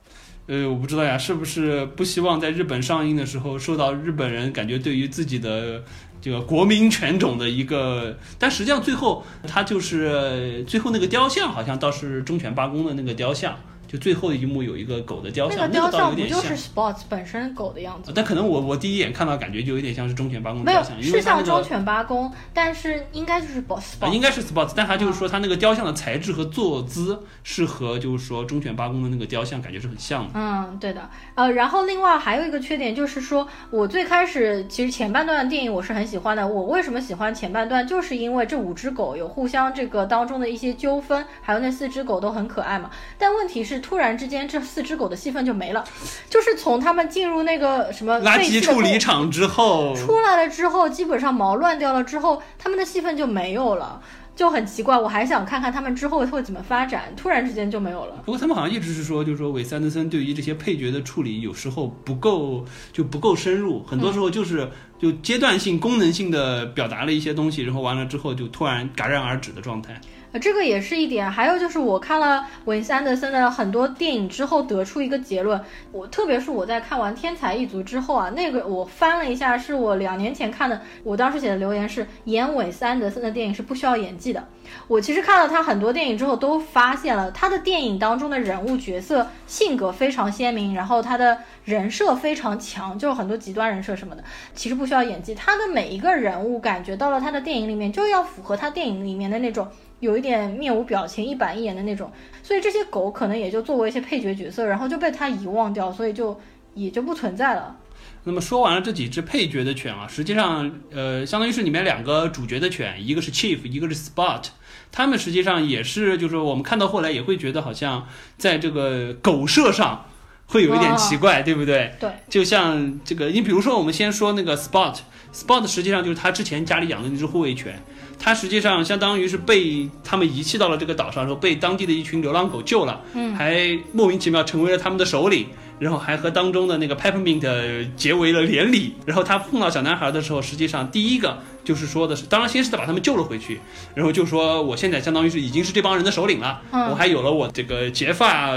呃，我不知道呀，是不是不希望在日本上映的时候受到日本人感觉对于自己的这个国民犬种的一个？但实际上最后他就是最后那个雕像，好像倒是忠犬八公的那个雕像，就最后一幕有一个狗的雕像，那个雕像不就是。Spots 本身狗的样子？但可能我我第一眼看到感觉就有点像是忠犬八公的没有雕像，，因是像忠犬八公，但是应该就是 Spots。啊，应该是 Spots，但它就是说它那个雕像的材质和坐姿是和就是说忠犬八公的那个雕像感觉是很像的。嗯，对的，呃，然后另外还有一个缺点就是说，我最开始其实前半段的电影我是很喜欢的。我为什么喜欢前半段，就是因为这五只狗有互相这个当中的一些纠纷，还有那四只狗都很可爱嘛。但问题是，突然之间这四只狗的戏份就没了，就是从他们进入那个什么垃圾处理厂之后，出来了之后，基本上毛乱掉了之后，他们的戏份就没有了。就很奇怪。我还想看看他们之后会怎么发展，突然之间就没有了。不过他们好像一直是说，就是说韦斯安德森对于这些配角的处理有时候不够，就不够深入，很多时候就是就阶段性、功能性的表达了一些东西，然后完了之后就突然戛然而止的状态。这个也是一点。还有就是，我看了韦斯安德森的很多电影之后，得出一个结论。我特别是我在看完《天才一族》之后啊，那个我翻了一下，是我两年前看的。我当时写的留言是：演韦斯安德森的电影是不需要演技的。我其实看了他很多电影之后，都发现了他的电影当中的人物角色性格非常鲜明，然后他的人设非常强，就是很多极端人设什么的，其实不需要演技。他的每一个人物感觉到了他的电影里面就要符合他电影里面的那种。有一点面无表情、一板一眼的那种，所以这些狗可能也就作为一些配角角色，然后就被他遗忘掉，所以就也就不存在了。那么说完了这几只配角的犬啊，实际上，呃，相当于是里面两个主角的犬，一个是 Chief，一个是 Spot，他们实际上也是，就是我们看到后来也会觉得好像在这个狗舍上会有一点奇怪，对不对？对，就像这个，你比如说我们先说那个 Spot，Spot 实际上就是他之前家里养的那只护卫犬。他实际上相当于是被他们遗弃到了这个岛上，然后被当地的一群流浪狗救了，嗯，还莫名其妙成为了他们的首领，然后还和当中的那个 Peppermint 结为了连理。然后他碰到小男孩的时候，实际上第一个就是说的是，当然先是把他们救了回去，然后就说我现在相当于是已经是这帮人的首领了，我还有了我这个结发。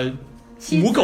母狗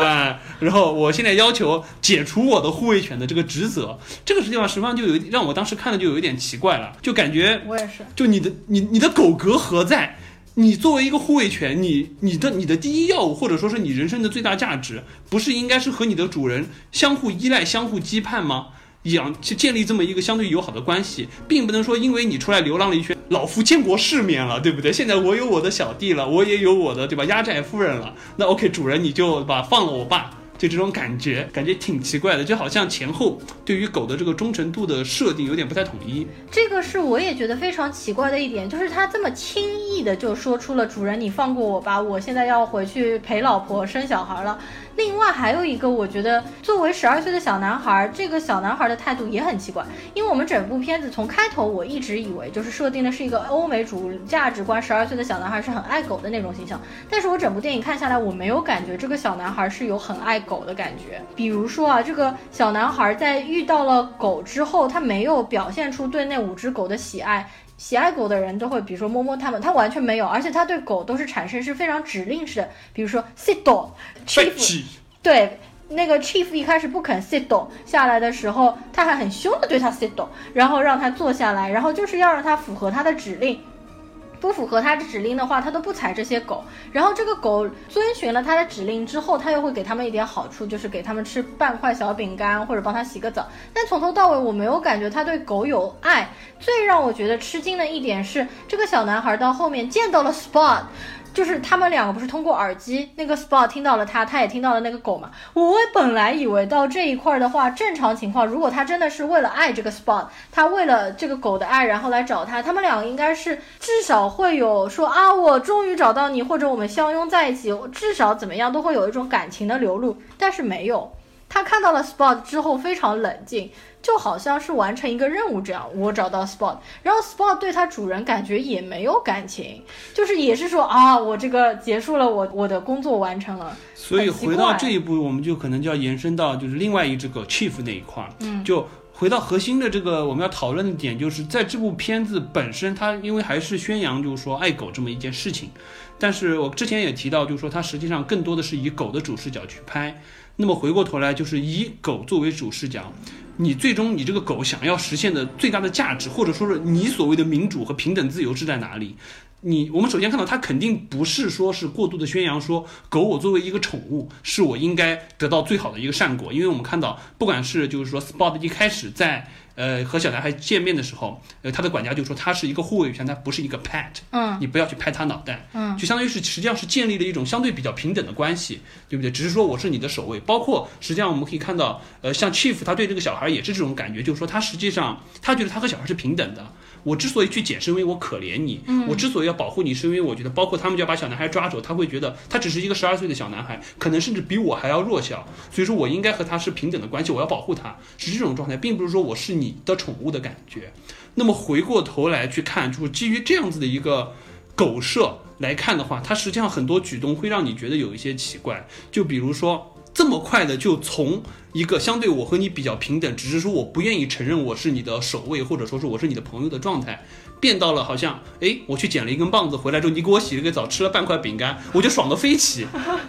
啊，然后我现在要求解除我的护卫犬的这个职责，这个实际上实际上就有让我当时看的就有一点奇怪了，就感觉我也是，就你的你你的狗格何在？你作为一个护卫犬，你你的你的第一要务或者说是你人生的最大价值，不是应该是和你的主人相互依赖、相互羁绊吗？养去建立这么一个相对友好的关系，并不能说因为你出来流浪了一圈，老夫见过世面了，对不对？现在我有我的小弟了，我也有我的对吧？压寨夫人了，那 OK，主人你就把放了我爸。就这种感觉，感觉挺奇怪的，就好像前后对于狗的这个忠诚度的设定有点不太统一。这个是我也觉得非常奇怪的一点，就是他这么轻易的就说出了“主人，你放过我吧，我现在要回去陪老婆生小孩了”。另外还有一个，我觉得作为十二岁的小男孩，这个小男孩的态度也很奇怪。因为我们整部片子从开头我一直以为就是设定的是一个欧美主价值观，十二岁的小男孩是很爱狗的那种形象。但是我整部电影看下来，我没有感觉这个小男孩是有很爱狗的感觉。比如说啊，这个小男孩在遇到了狗之后，他没有表现出对那五只狗的喜爱。喜爱狗的人都会，比如说摸摸它们，它完全没有，而且它对狗都是产生是非常指令式的，比如说 sit down，chief，对，那个 chief 一开始不肯 sit down 下来的时候，他还很凶的对他 sit down，然后让他坐下来，然后就是要让他符合他的指令。不符合他的指令的话，他都不踩这些狗。然后这个狗遵循了他的指令之后，他又会给他们一点好处，就是给他们吃半块小饼干或者帮他洗个澡。但从头到尾我没有感觉他对狗有爱。最让我觉得吃惊的一点是，这个小男孩到后面见到了 Spot。就是他们两个不是通过耳机，那个 Spot 听到了他，他也听到了那个狗嘛。我本来以为到这一块的话，正常情况，如果他真的是为了爱这个 Spot，他为了这个狗的爱，然后来找他，他们两个应该是至少会有说啊，我终于找到你，或者我们相拥在一起，至少怎么样都会有一种感情的流露，但是没有。他看到了 Spot 之后非常冷静。就好像是完成一个任务这样，我找到 Spot，然后 Spot 对他主人感觉也没有感情，就是也是说啊，我这个结束了，我我的工作完成了。所以回到这一步，我们就可能就要延伸到就是另外一只狗 Chief 那一块儿，嗯，就回到核心的这个我们要讨论的点，就是在这部片子本身，它因为还是宣扬就是说爱狗这么一件事情，但是我之前也提到，就是说它实际上更多的是以狗的主视角去拍，那么回过头来就是以狗作为主视角。你最终，你这个狗想要实现的最大的价值，或者说是你所谓的民主和平等自由是在哪里？你我们首先看到，它肯定不是说是过度的宣扬说狗我作为一个宠物，是我应该得到最好的一个善果，因为我们看到，不管是就是说 Spot 一开始在。呃，和小男孩见面的时候，呃，他的管家就说他是一个护卫犬，他不是一个 pet，嗯，你不要去拍他脑袋，嗯，就相当于是实际上是建立了一种相对比较平等的关系，对不对？只是说我是你的守卫，包括实际上我们可以看到，呃，像 Chief 他对这个小孩也是这种感觉，就是说他实际上他觉得他和小孩是平等的。我之所以去捡，是因为我可怜你；我之所以要保护你，是因为我觉得，包括他们就要把小男孩抓走，他会觉得他只是一个十二岁的小男孩，可能甚至比我还要弱小，所以说我应该和他是平等的关系，我要保护他，是这种状态，并不是说我是你你的宠物的感觉。那么回过头来去看，就是基于这样子的一个狗舍来看的话，它实际上很多举动会让你觉得有一些奇怪。就比如说，这么快的就从一个相对我和你比较平等，只是说我不愿意承认我是你的守卫，或者说是我是你的朋友的状态，变到了好像，哎，我去捡了一根棒子回来之后，你给我洗了个澡，吃了半块饼干，我就爽得飞起，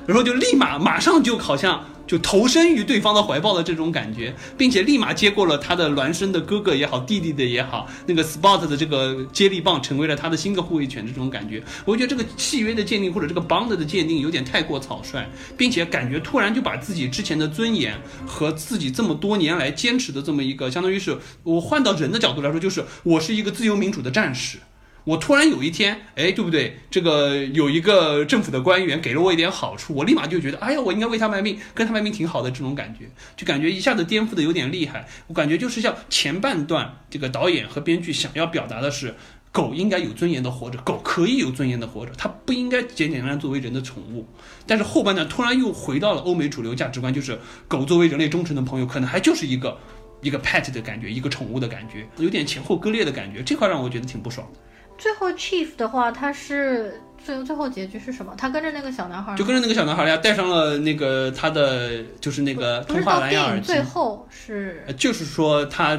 然后就立马马上就好像。就投身于对方的怀抱的这种感觉，并且立马接过了他的孪生的哥哥也好，弟弟的也好，那个 Spot 的这个接力棒成为了他的新的护卫犬这种感觉，我觉得这个契约的鉴定或者这个 bond 的鉴定有点太过草率，并且感觉突然就把自己之前的尊严和自己这么多年来坚持的这么一个，相当于是我换到人的角度来说，就是我是一个自由民主的战士。我突然有一天，哎，对不对？这个有一个政府的官员给了我一点好处，我立马就觉得，哎呀，我应该为他卖命，跟他卖命挺好的这种感觉，就感觉一下子颠覆的有点厉害。我感觉就是像前半段这个导演和编剧想要表达的是，狗应该有尊严的活着，狗可以有尊严的活着，它不应该简简单单作为人的宠物。但是后半段突然又回到了欧美主流价值观，就是狗作为人类忠诚的朋友，可能还就是一个一个 pet 的感觉，一个宠物的感觉，有点前后割裂的感觉，这块让我觉得挺不爽的。最后，Chief 的话，他是最最后结局是什么？他跟着那个小男孩，就跟着那个小男孩呀，戴上了那个他的就是那个通话蓝牙耳机。最后是，就是说他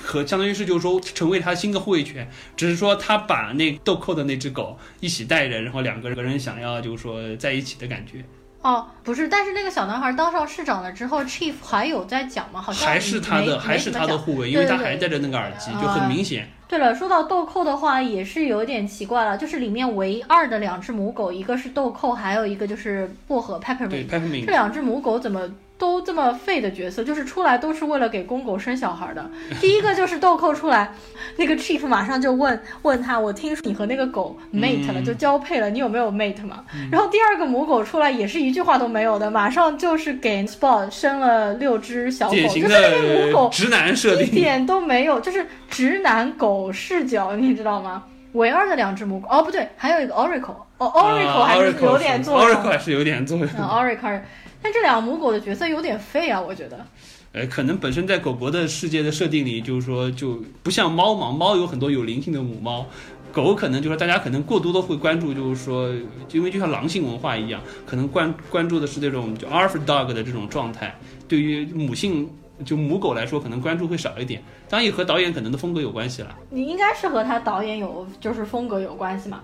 和相当于是就是说成为他新的护卫犬，只是说他把那豆蔻的那只狗一起带着，然后两个人想要就是说在一起的感觉。哦，不是，但是那个小男孩当上市长了之后，Chief 还有在讲吗？好像还是他的，还是他的护卫，因为他还戴着那个耳机，就很明显。对了，说到豆蔻的话，也是有点奇怪了，就是里面唯二的两只母狗，一个是豆蔻，还有一个就是薄荷 Peppermint。这两只母狗怎么？都这么废的角色，就是出来都是为了给公狗生小孩的。第一个就是豆蔻出来，*laughs* 那个 Chief 马上就问问他，我听说你和那个狗 mate 了，就交配了，你有没有 mate 嘛？然后第二个母狗出来也是一句话都没有的，马上就是给 Spot 生了六只小狗，就是那个母狗直男设定一点都没有，就是直男狗视角，你知道吗？唯二的两只母狗，哦不对，还有一个 Oracle，哦 Oracle 还是有点作用，Oracle 还是有点作用，Oracle。但这两母狗的角色有点废啊，我觉得。呃，可能本身在狗狗的世界的设定里，就是说就不像猫嘛，猫有很多有灵性的母猫，狗可能就是大家可能过多的会关注，就是说，因为就像狼性文化一样，可能关关注的是这种就 alpha dog 的这种状态，对于母性就母狗来说，可能关注会少一点。当然也和导演可能的风格有关系了。你应该是和他导演有就是风格有关系嘛。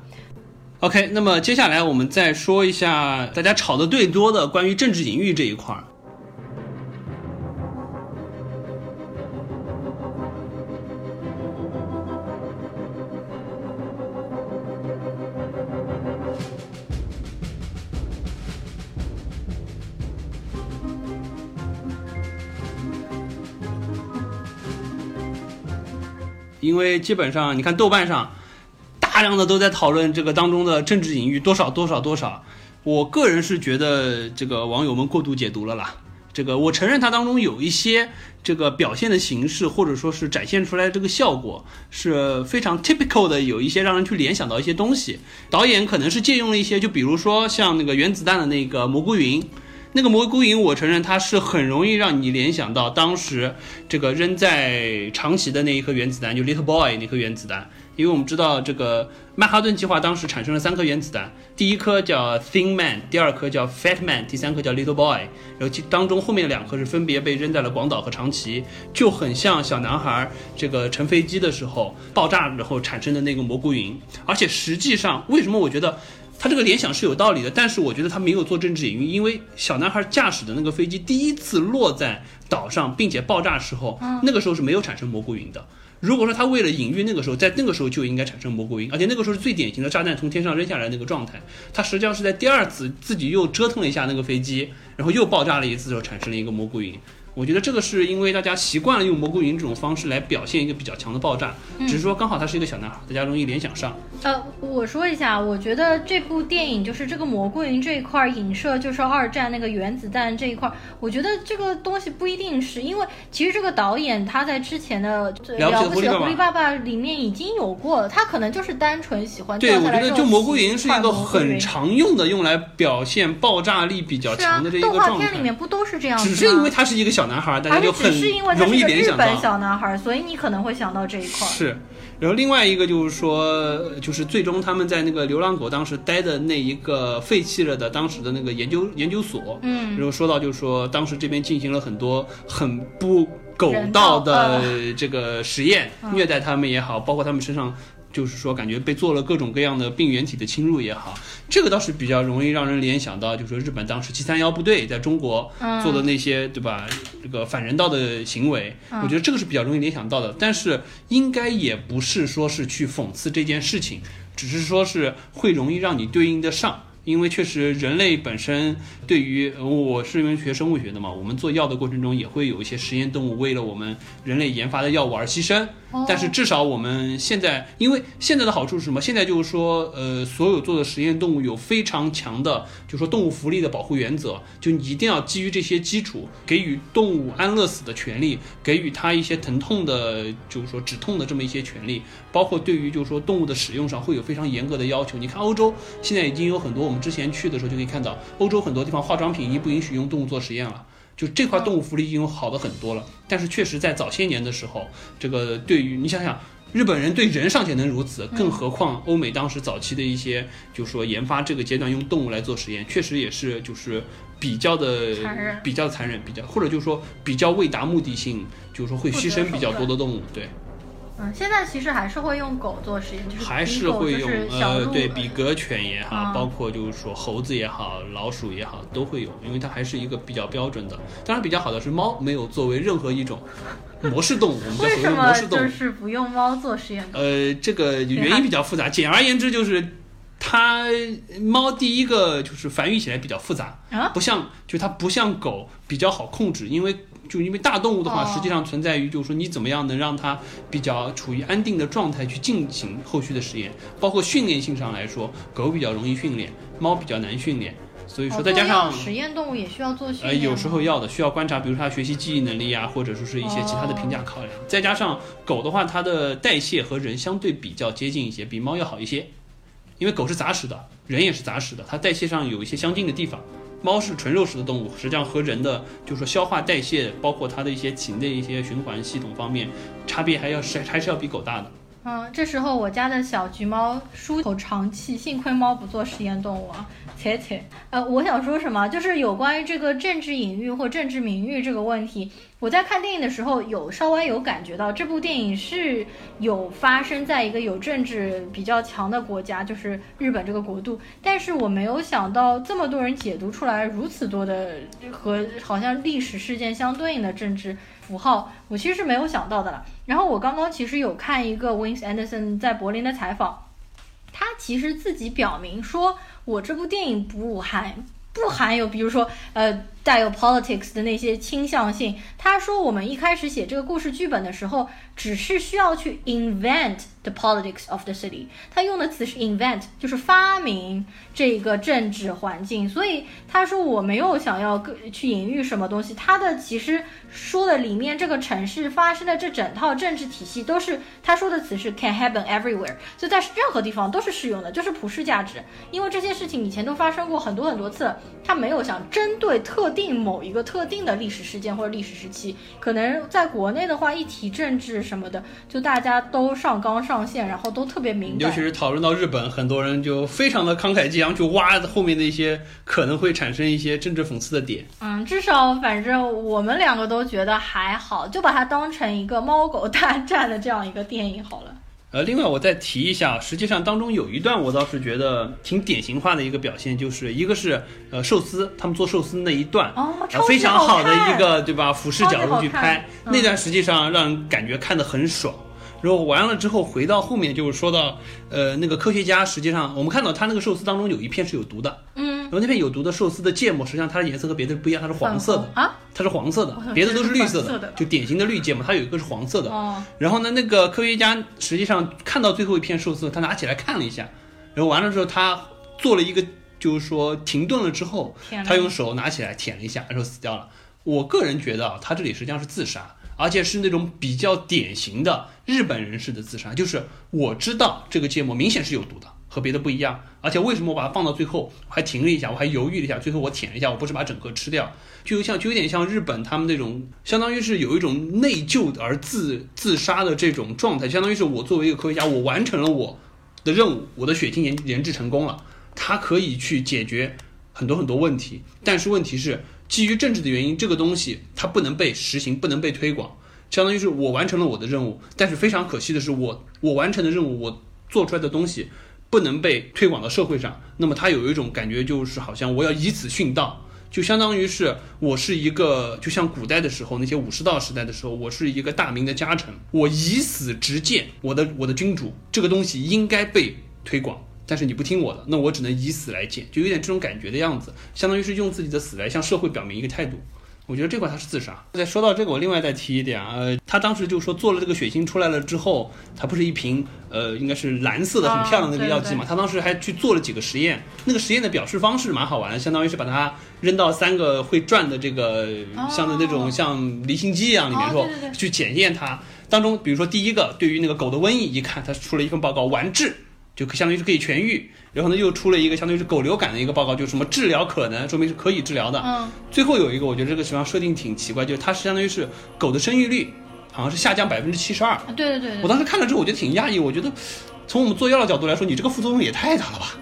OK，那么接下来我们再说一下大家吵得最多的关于政治隐喻这一块儿。因为基本上，你看豆瓣上。大量的都在讨论这个当中的政治隐喻多少多少多少，我个人是觉得这个网友们过度解读了啦。这个我承认它当中有一些这个表现的形式，或者说是展现出来这个效果是非常 typical 的，有一些让人去联想到一些东西。导演可能是借用了一些，就比如说像那个原子弹的那个蘑菇云，那个蘑菇云，我承认它是很容易让你联想到当时这个扔在长崎的那一颗原子弹，就 Little Boy 那颗原子弹。因为我们知道这个曼哈顿计划当时产生了三颗原子弹，第一颗叫 Thin Man，第二颗叫 Fat Man，第三颗叫 Little Boy。然后其当中后面两颗是分别被扔在了广岛和长崎，就很像小男孩这个乘飞机的时候爆炸之后产生的那个蘑菇云。而且实际上，为什么我觉得他这个联想是有道理的？但是我觉得他没有做政治隐喻，因为小男孩驾驶的那个飞机第一次落在岛上并且爆炸时候，那个时候是没有产生蘑菇云的。如果说他为了隐喻那个时候，在那个时候就应该产生蘑菇云，而且那个时候是最典型的炸弹从天上扔下来那个状态。他实际上是在第二次自己又折腾了一下那个飞机，然后又爆炸了一次之后产生了一个蘑菇云。我觉得这个是因为大家习惯了用蘑菇云这种方式来表现一个比较强的爆炸，只是说刚好他是一个小男孩，大家容易联想上。呃，我说一下，我觉得这部电影就是这个蘑菇云这一块影射就是二战那个原子弹这一块，我觉得这个东西不一定是因为其实这个导演他在之前的了不起的狐狸爸爸里面已经有过了，他可能就是单纯喜欢。对，我觉得就蘑菇云是一个很常用的用来表现爆炸力比较强的这一个状态。动画片里面不都是这样？只是因为它是一个小。小男孩，大家就很容易联想到。小男孩，所以你可能会想到这一块儿。是，然后另外一个就是说，就是最终他们在那个流浪狗当时待的那一个废弃了的当时的那个研究研究所，嗯，然后说到就是说，当时这边进行了很多很不狗人道的这个实验，嗯虐待他们也好，包括他们身上。就是说，感觉被做了各种各样的病原体的侵入也好，这个倒是比较容易让人联想到，就是说日本当时七三幺部队在中国嗯做的那些，对吧？这个反人道的行为，嗯我觉得这个是比较容易联想到的。但是应该也不是说是去讽刺这件事情，只是说是会容易让你对应得上。因为确实，人类本身对于呃我是因为学生物学的嘛，我们做药的过程中也会有一些实验动物为了我们人类研发的药物而牺牲。哦。但是至少我们现在，因为现在的好处是什么？现在就是说，呃，所有做的实验动物有非常强的，就是说动物福利的保护原则，就你一定要基于这些基础，给予动物安乐死的权利，给予它一些疼痛的，就是说止痛的这么一些权利，包括对于就是说动物的使用上会有非常严格的要求。你看欧洲现在已经有很多，我们之前去的时候就可以看到，欧洲很多地方化妆品已经不允许用动物做实验了。就这块动物福利已经好的很多了，但是确实在早些年的时候，这个对于你想想，日本人对人尚且能如此，更何况欧美当时早期的一些，就是说研发这个阶段用动物来做实验，确实也是就是比较的残忍比较残忍，比较或者就是说比较为达目的性，就是说会牺牲比较多的动物，对，嗯，现在其实还是会用狗做实验，就是还是会用是呃对比格犬也好，嗯包括就是说猴子也好，老鼠也好都会有，因为它还是一个比较标准的。当然比较好的是猫没有作为任何一种模式动物，我们叫所谓为什么的模式动物就。是不用猫做实验？呃，这个原因比较复杂。简而言之，就是它猫第一个就是繁育起来比较复杂，啊不像就它不像狗比较好控制，因为就因为大动物的话，哦实际上存在于就是说你怎么样能让它比较处于安定的状态去进行后续的实验，包括训练性上来说，狗比较容易训练，猫比较难训练，所以说再加上药实验动物也需要做训呃，有时候要的，需要观察，比如说它学习记忆能力啊，或者说是一些其他的评价考量。再加上狗的话，它的代谢和人相对比较接近一些，比猫要好一些。因为狗是杂食的，人也是杂食的，它代谢上有一些相近的地方。猫是纯肉食的动物，实际上和人的就是说消化代谢，包括它的一些体内一些循环系统方面，差别还要是还是要比狗大的。嗯，这时候我家的小橘猫舒口长气，幸亏猫不做实验动物啊，切切。呃，我想说什么，就是有关于这个政治隐喻或政治名誉这个问题，我在看电影的时候有稍微有感觉到，这部电影是有发生在一个有政治比较强的国家，就是日本这个国度，但是我没有想到这么多人解读出来如此多的和好像历史事件相对应的政治符号，我其实是没有想到的了。然后我刚刚其实有看一个 Wins Anderson 在柏林的采访，他其实自己表明说，我这部电影不含不含有，比如说呃带有 politics 的那些倾向性。他说我们一开始写这个故事剧本的时候，只是需要去 invent the politics of the city。他用的词是 invent，就是发明这个政治环境。所以他说我没有想要去隐喻什么东西，他的其实说的里面这个城市发生的这整套政治体系都是他说的词是 can happen everywhere，就在任何地方都是适用的，就是普世价值。因为这些事情以前都发生过很多很多次，他没有想针对特定某一个特定的历史事件或者历史时期。可能在国内的话，一提政治什么的，就大家都上纲上线，然后都特别敏感尤其。是讨论到日本，很多人就非常的慷慨激昂，去挖后面的一些可能会产生一些政治讽刺的点。嗯，至少反正我们两个都觉得还好，就把它当成一个猫狗大战的这样一个电影好了。呃，另外我再提一下，实际上当中有一段我倒是觉得挺典型化的一个表现，就是一个是呃寿司，他们做寿司那一段，哦，非常好的一个对吧俯视角度去拍，嗯那段实际上让人感觉看得很爽。然后完了之后回到后面就是说到，呃，那个科学家实际上我们看到他那个寿司当中有一片是有毒的，嗯，然后那片有毒的寿司的芥末实际上它的颜色和别的不一样，它是黄色的。啊，它是黄色的，别的都是绿色的就典型的绿芥末，它有一个是黄色的。哦，然后呢，那个科学家实际上看到最后一片寿司，他拿起来看了一下，然后完了之后，他做了一个，就是说停顿了之后，他用手拿起来舔了一下，然后死掉了。我个人觉得啊，他这里实际上是自杀，而且是那种比较典型的日本人式的自杀，就是我知道这个芥末明显是有毒的，和别的不一样，而且为什么我把它放到最后，我还停了一下，我还犹豫了一下，最后我舔了一下，我不是把整个吃掉，就像就有点像日本他们那种，相当于是有一种内疚而自自杀的这种状态，相当于是我作为一个科学家，我完成了我的任务，我的血清研研制成功了，它可以去解决很多很多问题，但是问题是。基于政治的原因，这个东西它不能被实行，不能被推广，相当于是我完成了我的任务，但是非常可惜的是，我我完成的任务，我做出来的东西不能被推广到社会上。那么他有一种感觉，就是好像我要以此殉道，就相当于是我是一个，就像古代的时候那些武士道时代的时候，我是一个大明的家臣，我以死直谏我的我的君主，这个东西应该被推广。但是你不听我的，那我只能以死来见，就有点这种感觉的样子，相当于是用自己的死来向社会表明一个态度。我觉得这块他是自杀。再说到这个，我另外再提一点啊，呃，他当时就说做了这个血清出来了之后，他不是一瓶呃应该是蓝色的很漂亮的那个药剂嘛？他当时还去做了几个实验，那个实验的表示方式蛮好玩的，相当于是把它扔到三个会转的这个像的那种像离心机一样里面说去检验它当中，比如说第一个对于那个狗的瘟疫，一看他出了一份报告完治。就相当于是可以痊愈，然后呢又出了一个相当于是狗流感的一个报告，就什么治疗可能，说明是可以治疗的。嗯。最后有一个，我觉得这个实际上设定挺奇怪，就是它是相当于是狗的生育率好像是下降百分之七十二。对对对。我当时看了之后，我觉得挺讶异，我觉得从我们做药的角度来说，你这个副作用也太大了吧。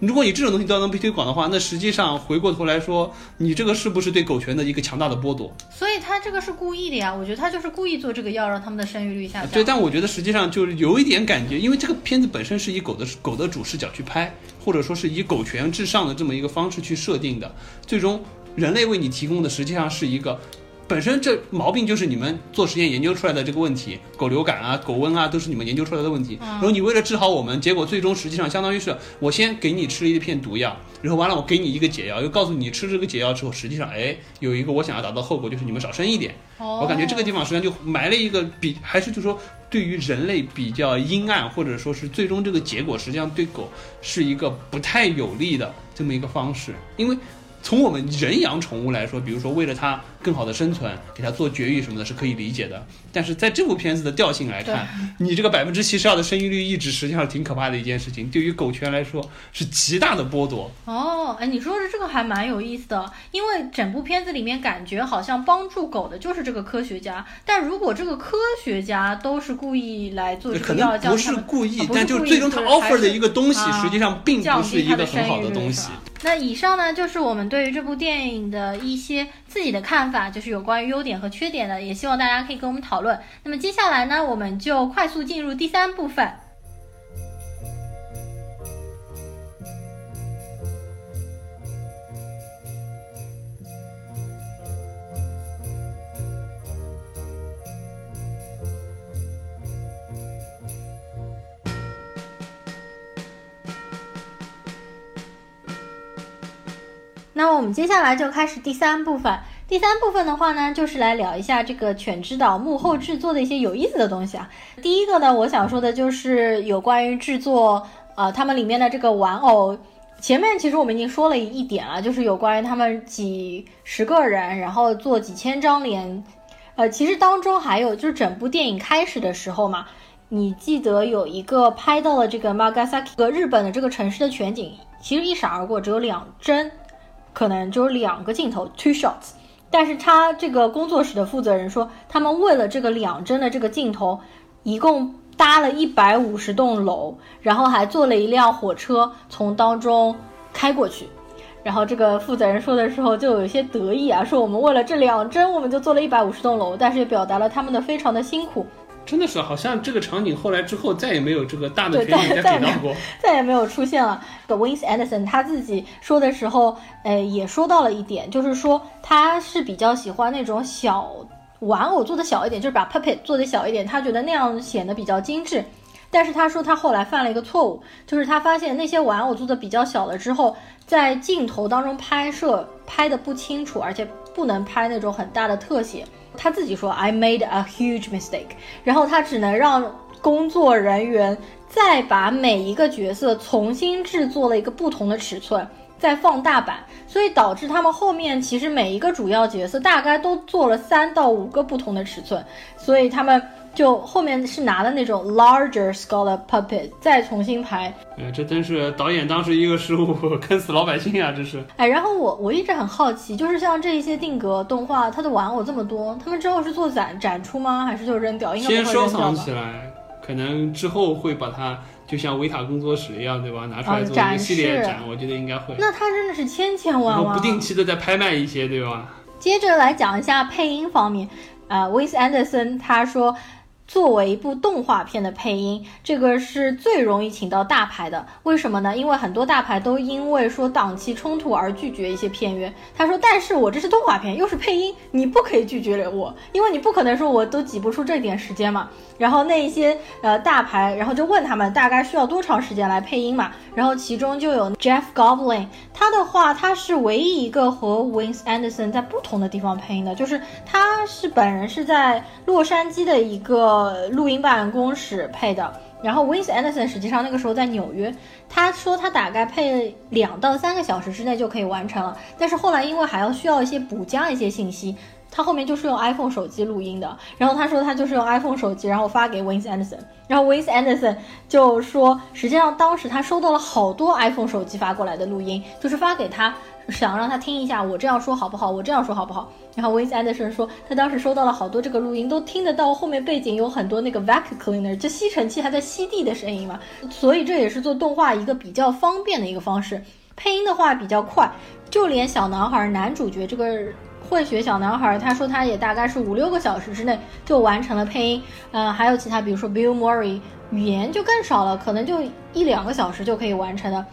如果你这种东西都能被推广的话，那实际上回过头来说，你这个是不是对狗权的一个强大的剥夺？所以他这个是故意的呀，我觉得他就是故意做这个药，让他们的生育率下降。对，但我觉得实际上就是有一点感觉，因为这个片子本身是以狗的狗的主视角去拍，或者说是以狗权至上的这么一个方式去设定的，最终人类为你提供的实际上是一个。本身这毛病就是你们做实验研究出来的这个问题，狗流感啊、狗瘟啊，都是你们研究出来的问题。然后你为了治好我们，结果最终实际上相当于是我先给你吃了一片毒药，然后完了我给你一个解药，又告诉你吃这个解药之后，实际上哎有一个我想要达到后果，就是你们少生一点。我感觉这个地方实际上就埋了一个比还是就说对于人类比较阴暗，或者说是最终这个结果实际上对狗是一个不太有利的这么一个方式，因为。从我们人养宠物来说，比如说为了它更好的生存，给它做绝育什么的，是可以理解的。但是在这部片子的调性来看，你这个百分之七十二的生育率一直实际上挺可怕的一件事情，对于狗圈来说是极大的剥夺。哦，哎，你说的这个还蛮有意思的，因为整部片子里面感觉好像帮助狗的就是这个科学家，但如果这个科学家都是故意来做这个药，不是故意，但就最终他 offer 的一个东西，实际上并不是一个很好的东西。那以上呢，就是我们对于这部电影的一些自己的看法，就是有关于优点和缺点的，也希望大家可以跟我们讨论。那么接下来呢，我们就快速进入第三部分。那么我们接下来就开始第三部分。第三部分的话呢，就是来聊一下这个《犬之岛》幕后制作的一些有意思的东西啊。第一个呢，我想说的就是有关于制作，呃，他们里面的这个玩偶。前面其实我们已经说了一点了，就是有关于他们几十个人，然后做几千张脸。呃，其实当中还有就是整部电影开始的时候嘛，你记得有一个拍到了这个 Magasaki 和日本的这个城市的全景，其实一闪而过，只有两帧。可能就是两个镜头，two shots，但是他这个工作室的负责人说，他们为了这个两帧的这个镜头，一共搭了一百五十栋楼，然后还坐了一辆火车从当中开过去，然后这个负责人说的时候就有一些得意啊，说我们为了这两帧我们就做了一百五十栋楼，但是也表达了他们的非常的辛苦。真的是，好像这个场景后来之后再也没有这个大的全景再给到过，再也没有出现了。The Wins Anderson 他自己说的时候，呃，也说到了一点，就是说他是比较喜欢那种小玩偶做的小一点，就是把 puppet 做的小一点，他觉得那样显得比较精致。但是他说他后来犯了一个错误，就是他发现那些玩偶做的比较小了之后，在镜头当中拍摄拍的不清楚，而且不能拍那种很大的特写。他自己说，I made a huge mistake。然后他只能让工作人员再把每一个角色重新制作了一个不同的尺寸，再放大版，所以导致他们后面其实每一个主要角色大概都做了三到五个不同的尺寸，所以他们就后面是拿的那种 larger scholar puppet 再重新排。哎，这真是导演当时一个失误，坑死老百姓啊！这是。哎，然后我我一直很好奇，就是像这一些定格动画，它的玩偶这么多，他们之后是做展展出吗？还是就扔掉？应该先收？藏起来，可能之后会把它就像维塔工作室一样，对吧？拿出来做一个系列展，我觉得应该会。那它真的是千千万万。不定期的在拍卖一些，对吧？接着来讲一下配音方面，呃，Wes Anderson 他说，作为一部动画片的配音，这个是最容易请到大牌的。为什么呢？因为很多大牌都因为说档期冲突而拒绝一些片约。他说，但是我这是动画片，又是配音，你不可以拒绝我，因为你不可能说我都挤不出这点时间嘛。然后那一些呃大牌，然后就问他们大概需要多长时间来配音嘛。然后其中就有 Jeff Goblin，他的话他是唯一一个和 Wes Anderson 在不同的地方配音的，就是他是本人是在洛杉矶的一个呃录音办公室配的。然后 Wes Anderson 实际上那个时候在纽约，他说他大概配两到三个小时之内就可以完成了，但是后来因为还要需要一些补加一些信息，他后面就是用 iPhone 手机录音的，然后他说他就是用 iPhone 手机，然后发给 Wes Anderson，然后 Wes Anderson 就说，实际上当时他收到了好多 iPhone 手机发过来的录音，就是发给他，想让他听一下我这样说好不好，我这样说好不好。然后 Wes Anderson 说，他当时收到了好多这个录音，都听得到后面背景有很多那个 vacuum cleaner，就吸尘器还在吸地的声音嘛，所以这也是做动画一个比较方便的一个方式。配音的话比较快，就连小男孩男主角这个混血小男孩，他说他也大概是五六个小时之内就完成了配音。呃，还有其他，比如说 Bill Murray，语言就更少了，可能就一两个小时就可以完成了。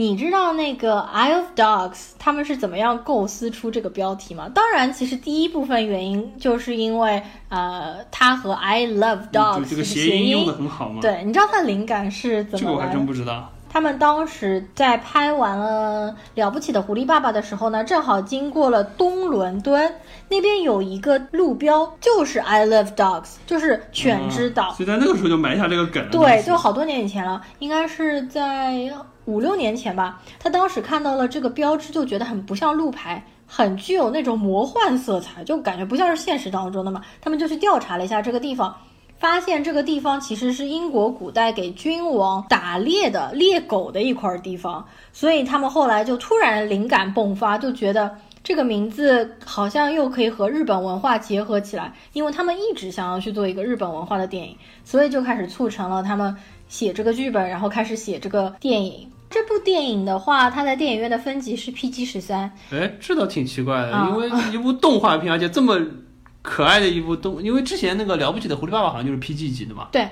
你知道那个《Eye of Dogs》他们是怎么样构思出这个标题吗？当然，其实第一部分原因就是因为呃，它和 I Love Dogs 这个谐音用的很好嘛。，对，你知道它灵感是怎这个我还？真不知道。他们当时在拍完了《了不起的狐狸爸爸》的时候呢，正好经过了东伦敦，那边有一个路标，就是 I love dogs，就是犬之岛。所以在那个时候就埋下这个梗。对，就好多年以前了，应该是在五六年前吧。他当时看到了这个标志，就觉得很不像路牌，很具有那种魔幻色彩，就感觉不像是现实当中的嘛。他们就去调查了一下这个地方。发现这个地方其实是英国古代给君王打猎的猎狗的一块地方，所以他们后来就突然灵感迸发，就觉得这个名字好像又可以和日本文化结合起来，因为他们一直想要去做一个日本文化的电影，所以就开始促成了他们写这个剧本，然后开始写这个电影。这部电影的话，它在电影院的分级是 PG 十三，哎，这倒挺奇怪的，啊因为一部动画片，而且这么可爱的一部动，因为之前那个了不起的狐狸爸爸好像就是 PG 级的嘛，对。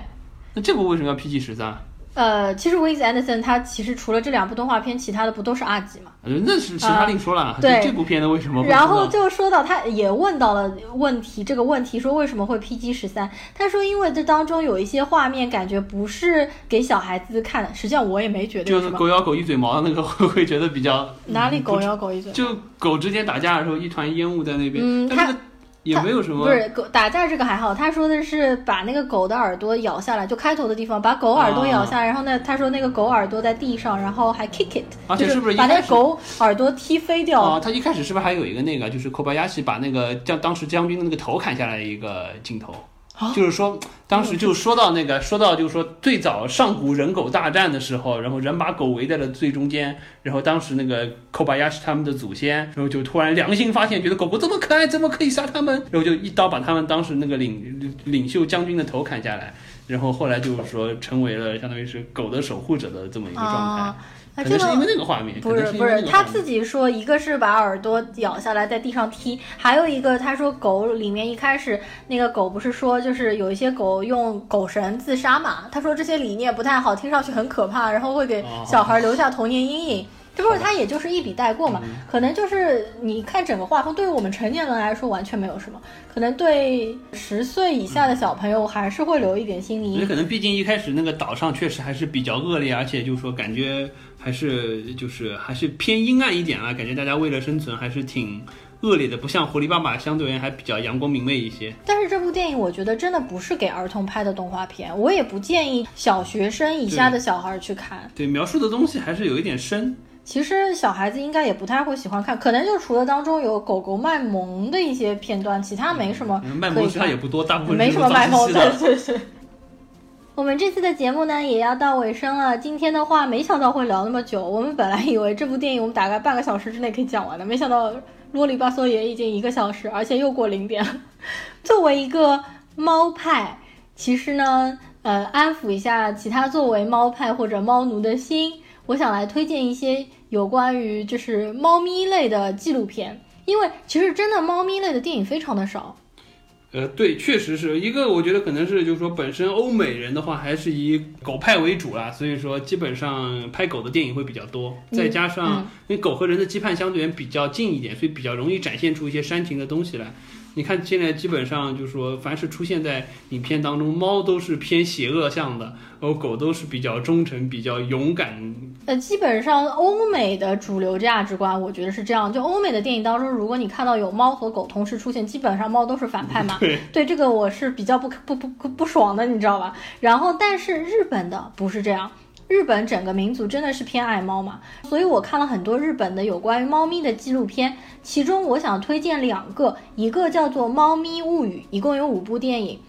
那这部为什么要 PG 十三？呃，其实 Wes Anderson 他其实除了这两部动画片，其他的不都是 R 级嘛？呃那是其他另说了。对这部片子为什么会然后就说到，他也问到了问题，这个问题说为什么会 PG 十三？他说因为这当中有一些画面感觉不是给小孩子看的，实际上我也没觉得。就是狗咬狗一嘴毛的那个会 *laughs* 会觉得比较哪里狗咬狗一嘴？就狗之间打架的时候，一团烟雾在那边，嗯但这个也没有什么不是狗打架这个还好，他说的是把那个狗的耳朵咬下来，就开头的地方把狗耳朵咬下来，然后呢，他说那个狗耳朵在地上，然后还 kick it，就是而且不是把那个狗耳朵踢飞掉？啊，他一开始是不是还有一个那个，就是寇巴亚西把那个将当时将军的那个头砍下来的一个镜头？啊就是说，当时就说到那个，说到就是说，最早上古人狗大战的时候，然后人把狗围在了最中间，然后当时那个寇巴亚是他们的祖先，然后就突然良心发现，觉得狗狗这么可爱，怎么可以杀他们？然后就一刀把他们当时那个领领袖将军的头砍下来，然后后来就是说成为了相当于是狗的守护者的这么一个状态啊。可能是因为那个画面，不是是不是，他自己说，一个是把耳朵咬下来在地上踢，还有一个他说狗里面一开始那个狗不是说就是有一些狗用狗绳自杀嘛，他说这些理念不太好，听上去很可怕，然后会给哦小孩留下童年阴影。这不是他也就是一笔带过嘛，嗯可能就是你看整个画风，对于我们成年人来说完全没有什么，可能对十岁以下的小朋友还是会留一点心理阴影。可能毕竟一开始那个岛上确实还是比较恶劣，而且就是说感觉还是就是还是偏阴暗一点啊，感觉大家为了生存还是挺恶劣的，不像狐狸爸爸相对而言还比较阳光明媚一些。但是这部电影我觉得真的不是给儿童拍的动画片，我也不建议小学生以下的小孩去看。对，描述的东西还是有一点深。其实小孩子应该也不太会喜欢看，可能就除了当中有狗狗卖萌的一些片段，其他没什么卖萌实际上也不多，大部分没什么卖萌。对对对。我们这次的节目呢也要到尾声了。今天的话，没想到会聊那么久。我们本来以为这部电影我们大概半个小时之内可以讲完的，没想到啰里吧嗦也已经一个小时，而且又过零点了。作为一个猫派，其实呢，呃，安抚一下其他作为猫派或者猫奴的心，我想来推荐一些有关于就是猫咪类的纪录片，因为其实真的猫咪类的电影非常的少。呃，对，确实是一个，我觉得可能是就是说，本身欧美人的话还是以狗派为主啦，所以说基本上拍狗的电影会比较多，再加上因为狗和人的羁绊相对比较近一点，所以比较容易展现出一些煽情的东西来。你看，现在基本上就是说，凡是出现在影片当中，猫都是偏邪恶向的，然后狗都是比较忠诚、比较勇敢。呃，基本上欧美的主流价值观，我觉得是这样。就欧美的电影当中，如果你看到有猫和狗同时出现，基本上猫都是反派嘛。对，对，这个我是比较不不不不不爽的，你知道吧？然后，但是日本的不是这样。日本整个民族真的是偏爱猫嘛，所以我看了很多日本的有关于猫咪的纪录片，其中我想推荐两个，一个叫做《猫咪物语》，一共有五部电影，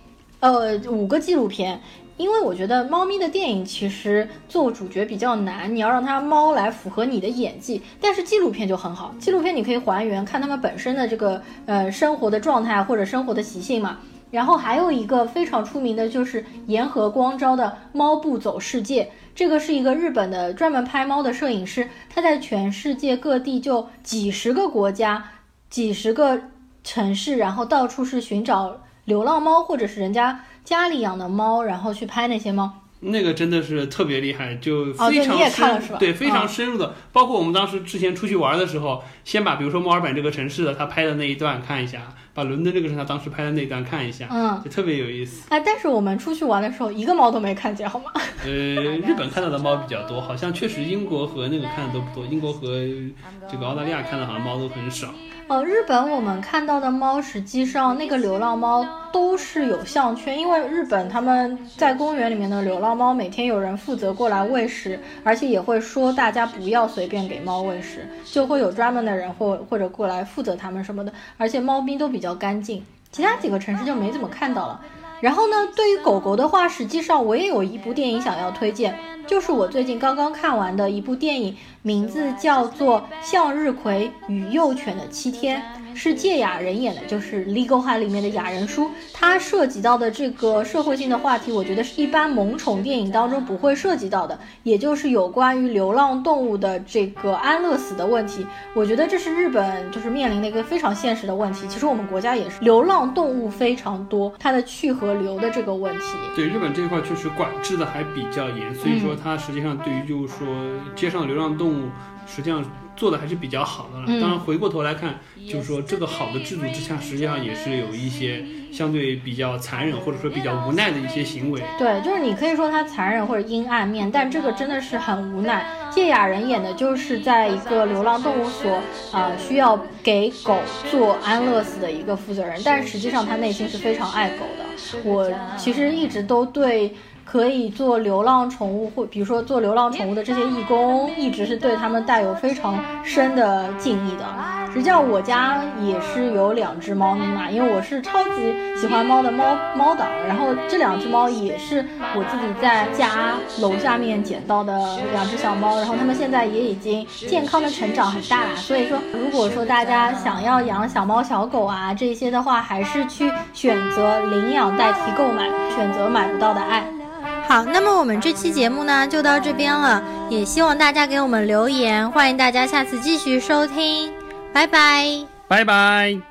呃，五个纪录片。因为我觉得猫咪的电影其实做主角比较难，你要让它猫来符合你的演技，但是纪录片就很好，纪录片你可以还原看它们本身的这个呃生活的状态或者生活的习性嘛。然后还有一个非常出名的就是岩河光昭的《猫不走世界》。这个是一个日本的专门拍猫的摄影师，他在全世界各地就几十个国家、几十个城市，然后到处是寻找流浪猫或者是人家家里养的猫，然后去拍那些猫。那个真的是特别厉害，就非常深，对，非常深入的。包括我们当时之前出去玩的时候，先把比如说墨尔本这个城市的他拍的那一段看一下，把伦敦这个是他当时拍的那一段看一下，嗯，就特别有意思。哎，但是我们出去玩的时候，一个猫都没看见，好吗？呃，日本看到的猫比较多，好像确实英国和那个看的都不多，英国和这个澳大利亚看的好像猫都很少。呃，日本我们看到的猫，实际上那个流浪猫都是有项圈，因为日本他们在公园里面的流浪猫，每天有人负责过来喂食，而且也会说大家不要随便给猫喂食，就会有专门的人或或者过来负责它们什么的，而且猫咪都比比较干净，其他几个城市就没怎么看到了。然后呢，对于狗狗的话，实际上我也有一部电影想要推荐，就是我最近刚刚看完的一部电影。名字叫做《向日葵与幼犬的七天》，是芥雅人演的，就是《Legal High》里面的雅人叔。他涉及到的这个社会性的话题，我觉得是一般萌宠电影当中不会涉及到的，也就是有关于流浪动物的这个安乐死的问题。我觉得这是日本就是面临的一个非常现实的问题。其实我们国家也是，流浪动物非常多，它的去和留的这个问题。对日本这一块确实管制的还比较严，所以说它实际上对于就是说街上流浪动物。实际上做的还是比较好的了。当然，回过头来看，就是说这个好的制度之下，实际上也是有一些相对比较残忍或者说比较无奈的一些行为。对，就是你可以说它残忍或者阴暗面，但这个真的是很无奈。谢雅人演的就是在一个流浪动物所啊，需要给狗做安乐死的一个负责人，但实际上他内心是非常爱狗的。我其实一直都对。可以做流浪宠物，或比如说做流浪宠物的这些义工，一直是对他们带有非常深的敬意的。实际上，我家也是有两只猫咪嘛，因为我是超级喜欢猫的猫猫党。然后这两只猫也是我自己在家楼下面捡到的两只小猫，然后它们现在也已经健康的成长很大了。所以说，如果说大家想要养小猫小狗啊这些的话，还是去选择领养代替购买，选择买不到的爱。好，那么我们这期节目呢就到这边了，也希望大家给我们留言，欢迎大家下次继续收听，拜拜，拜拜。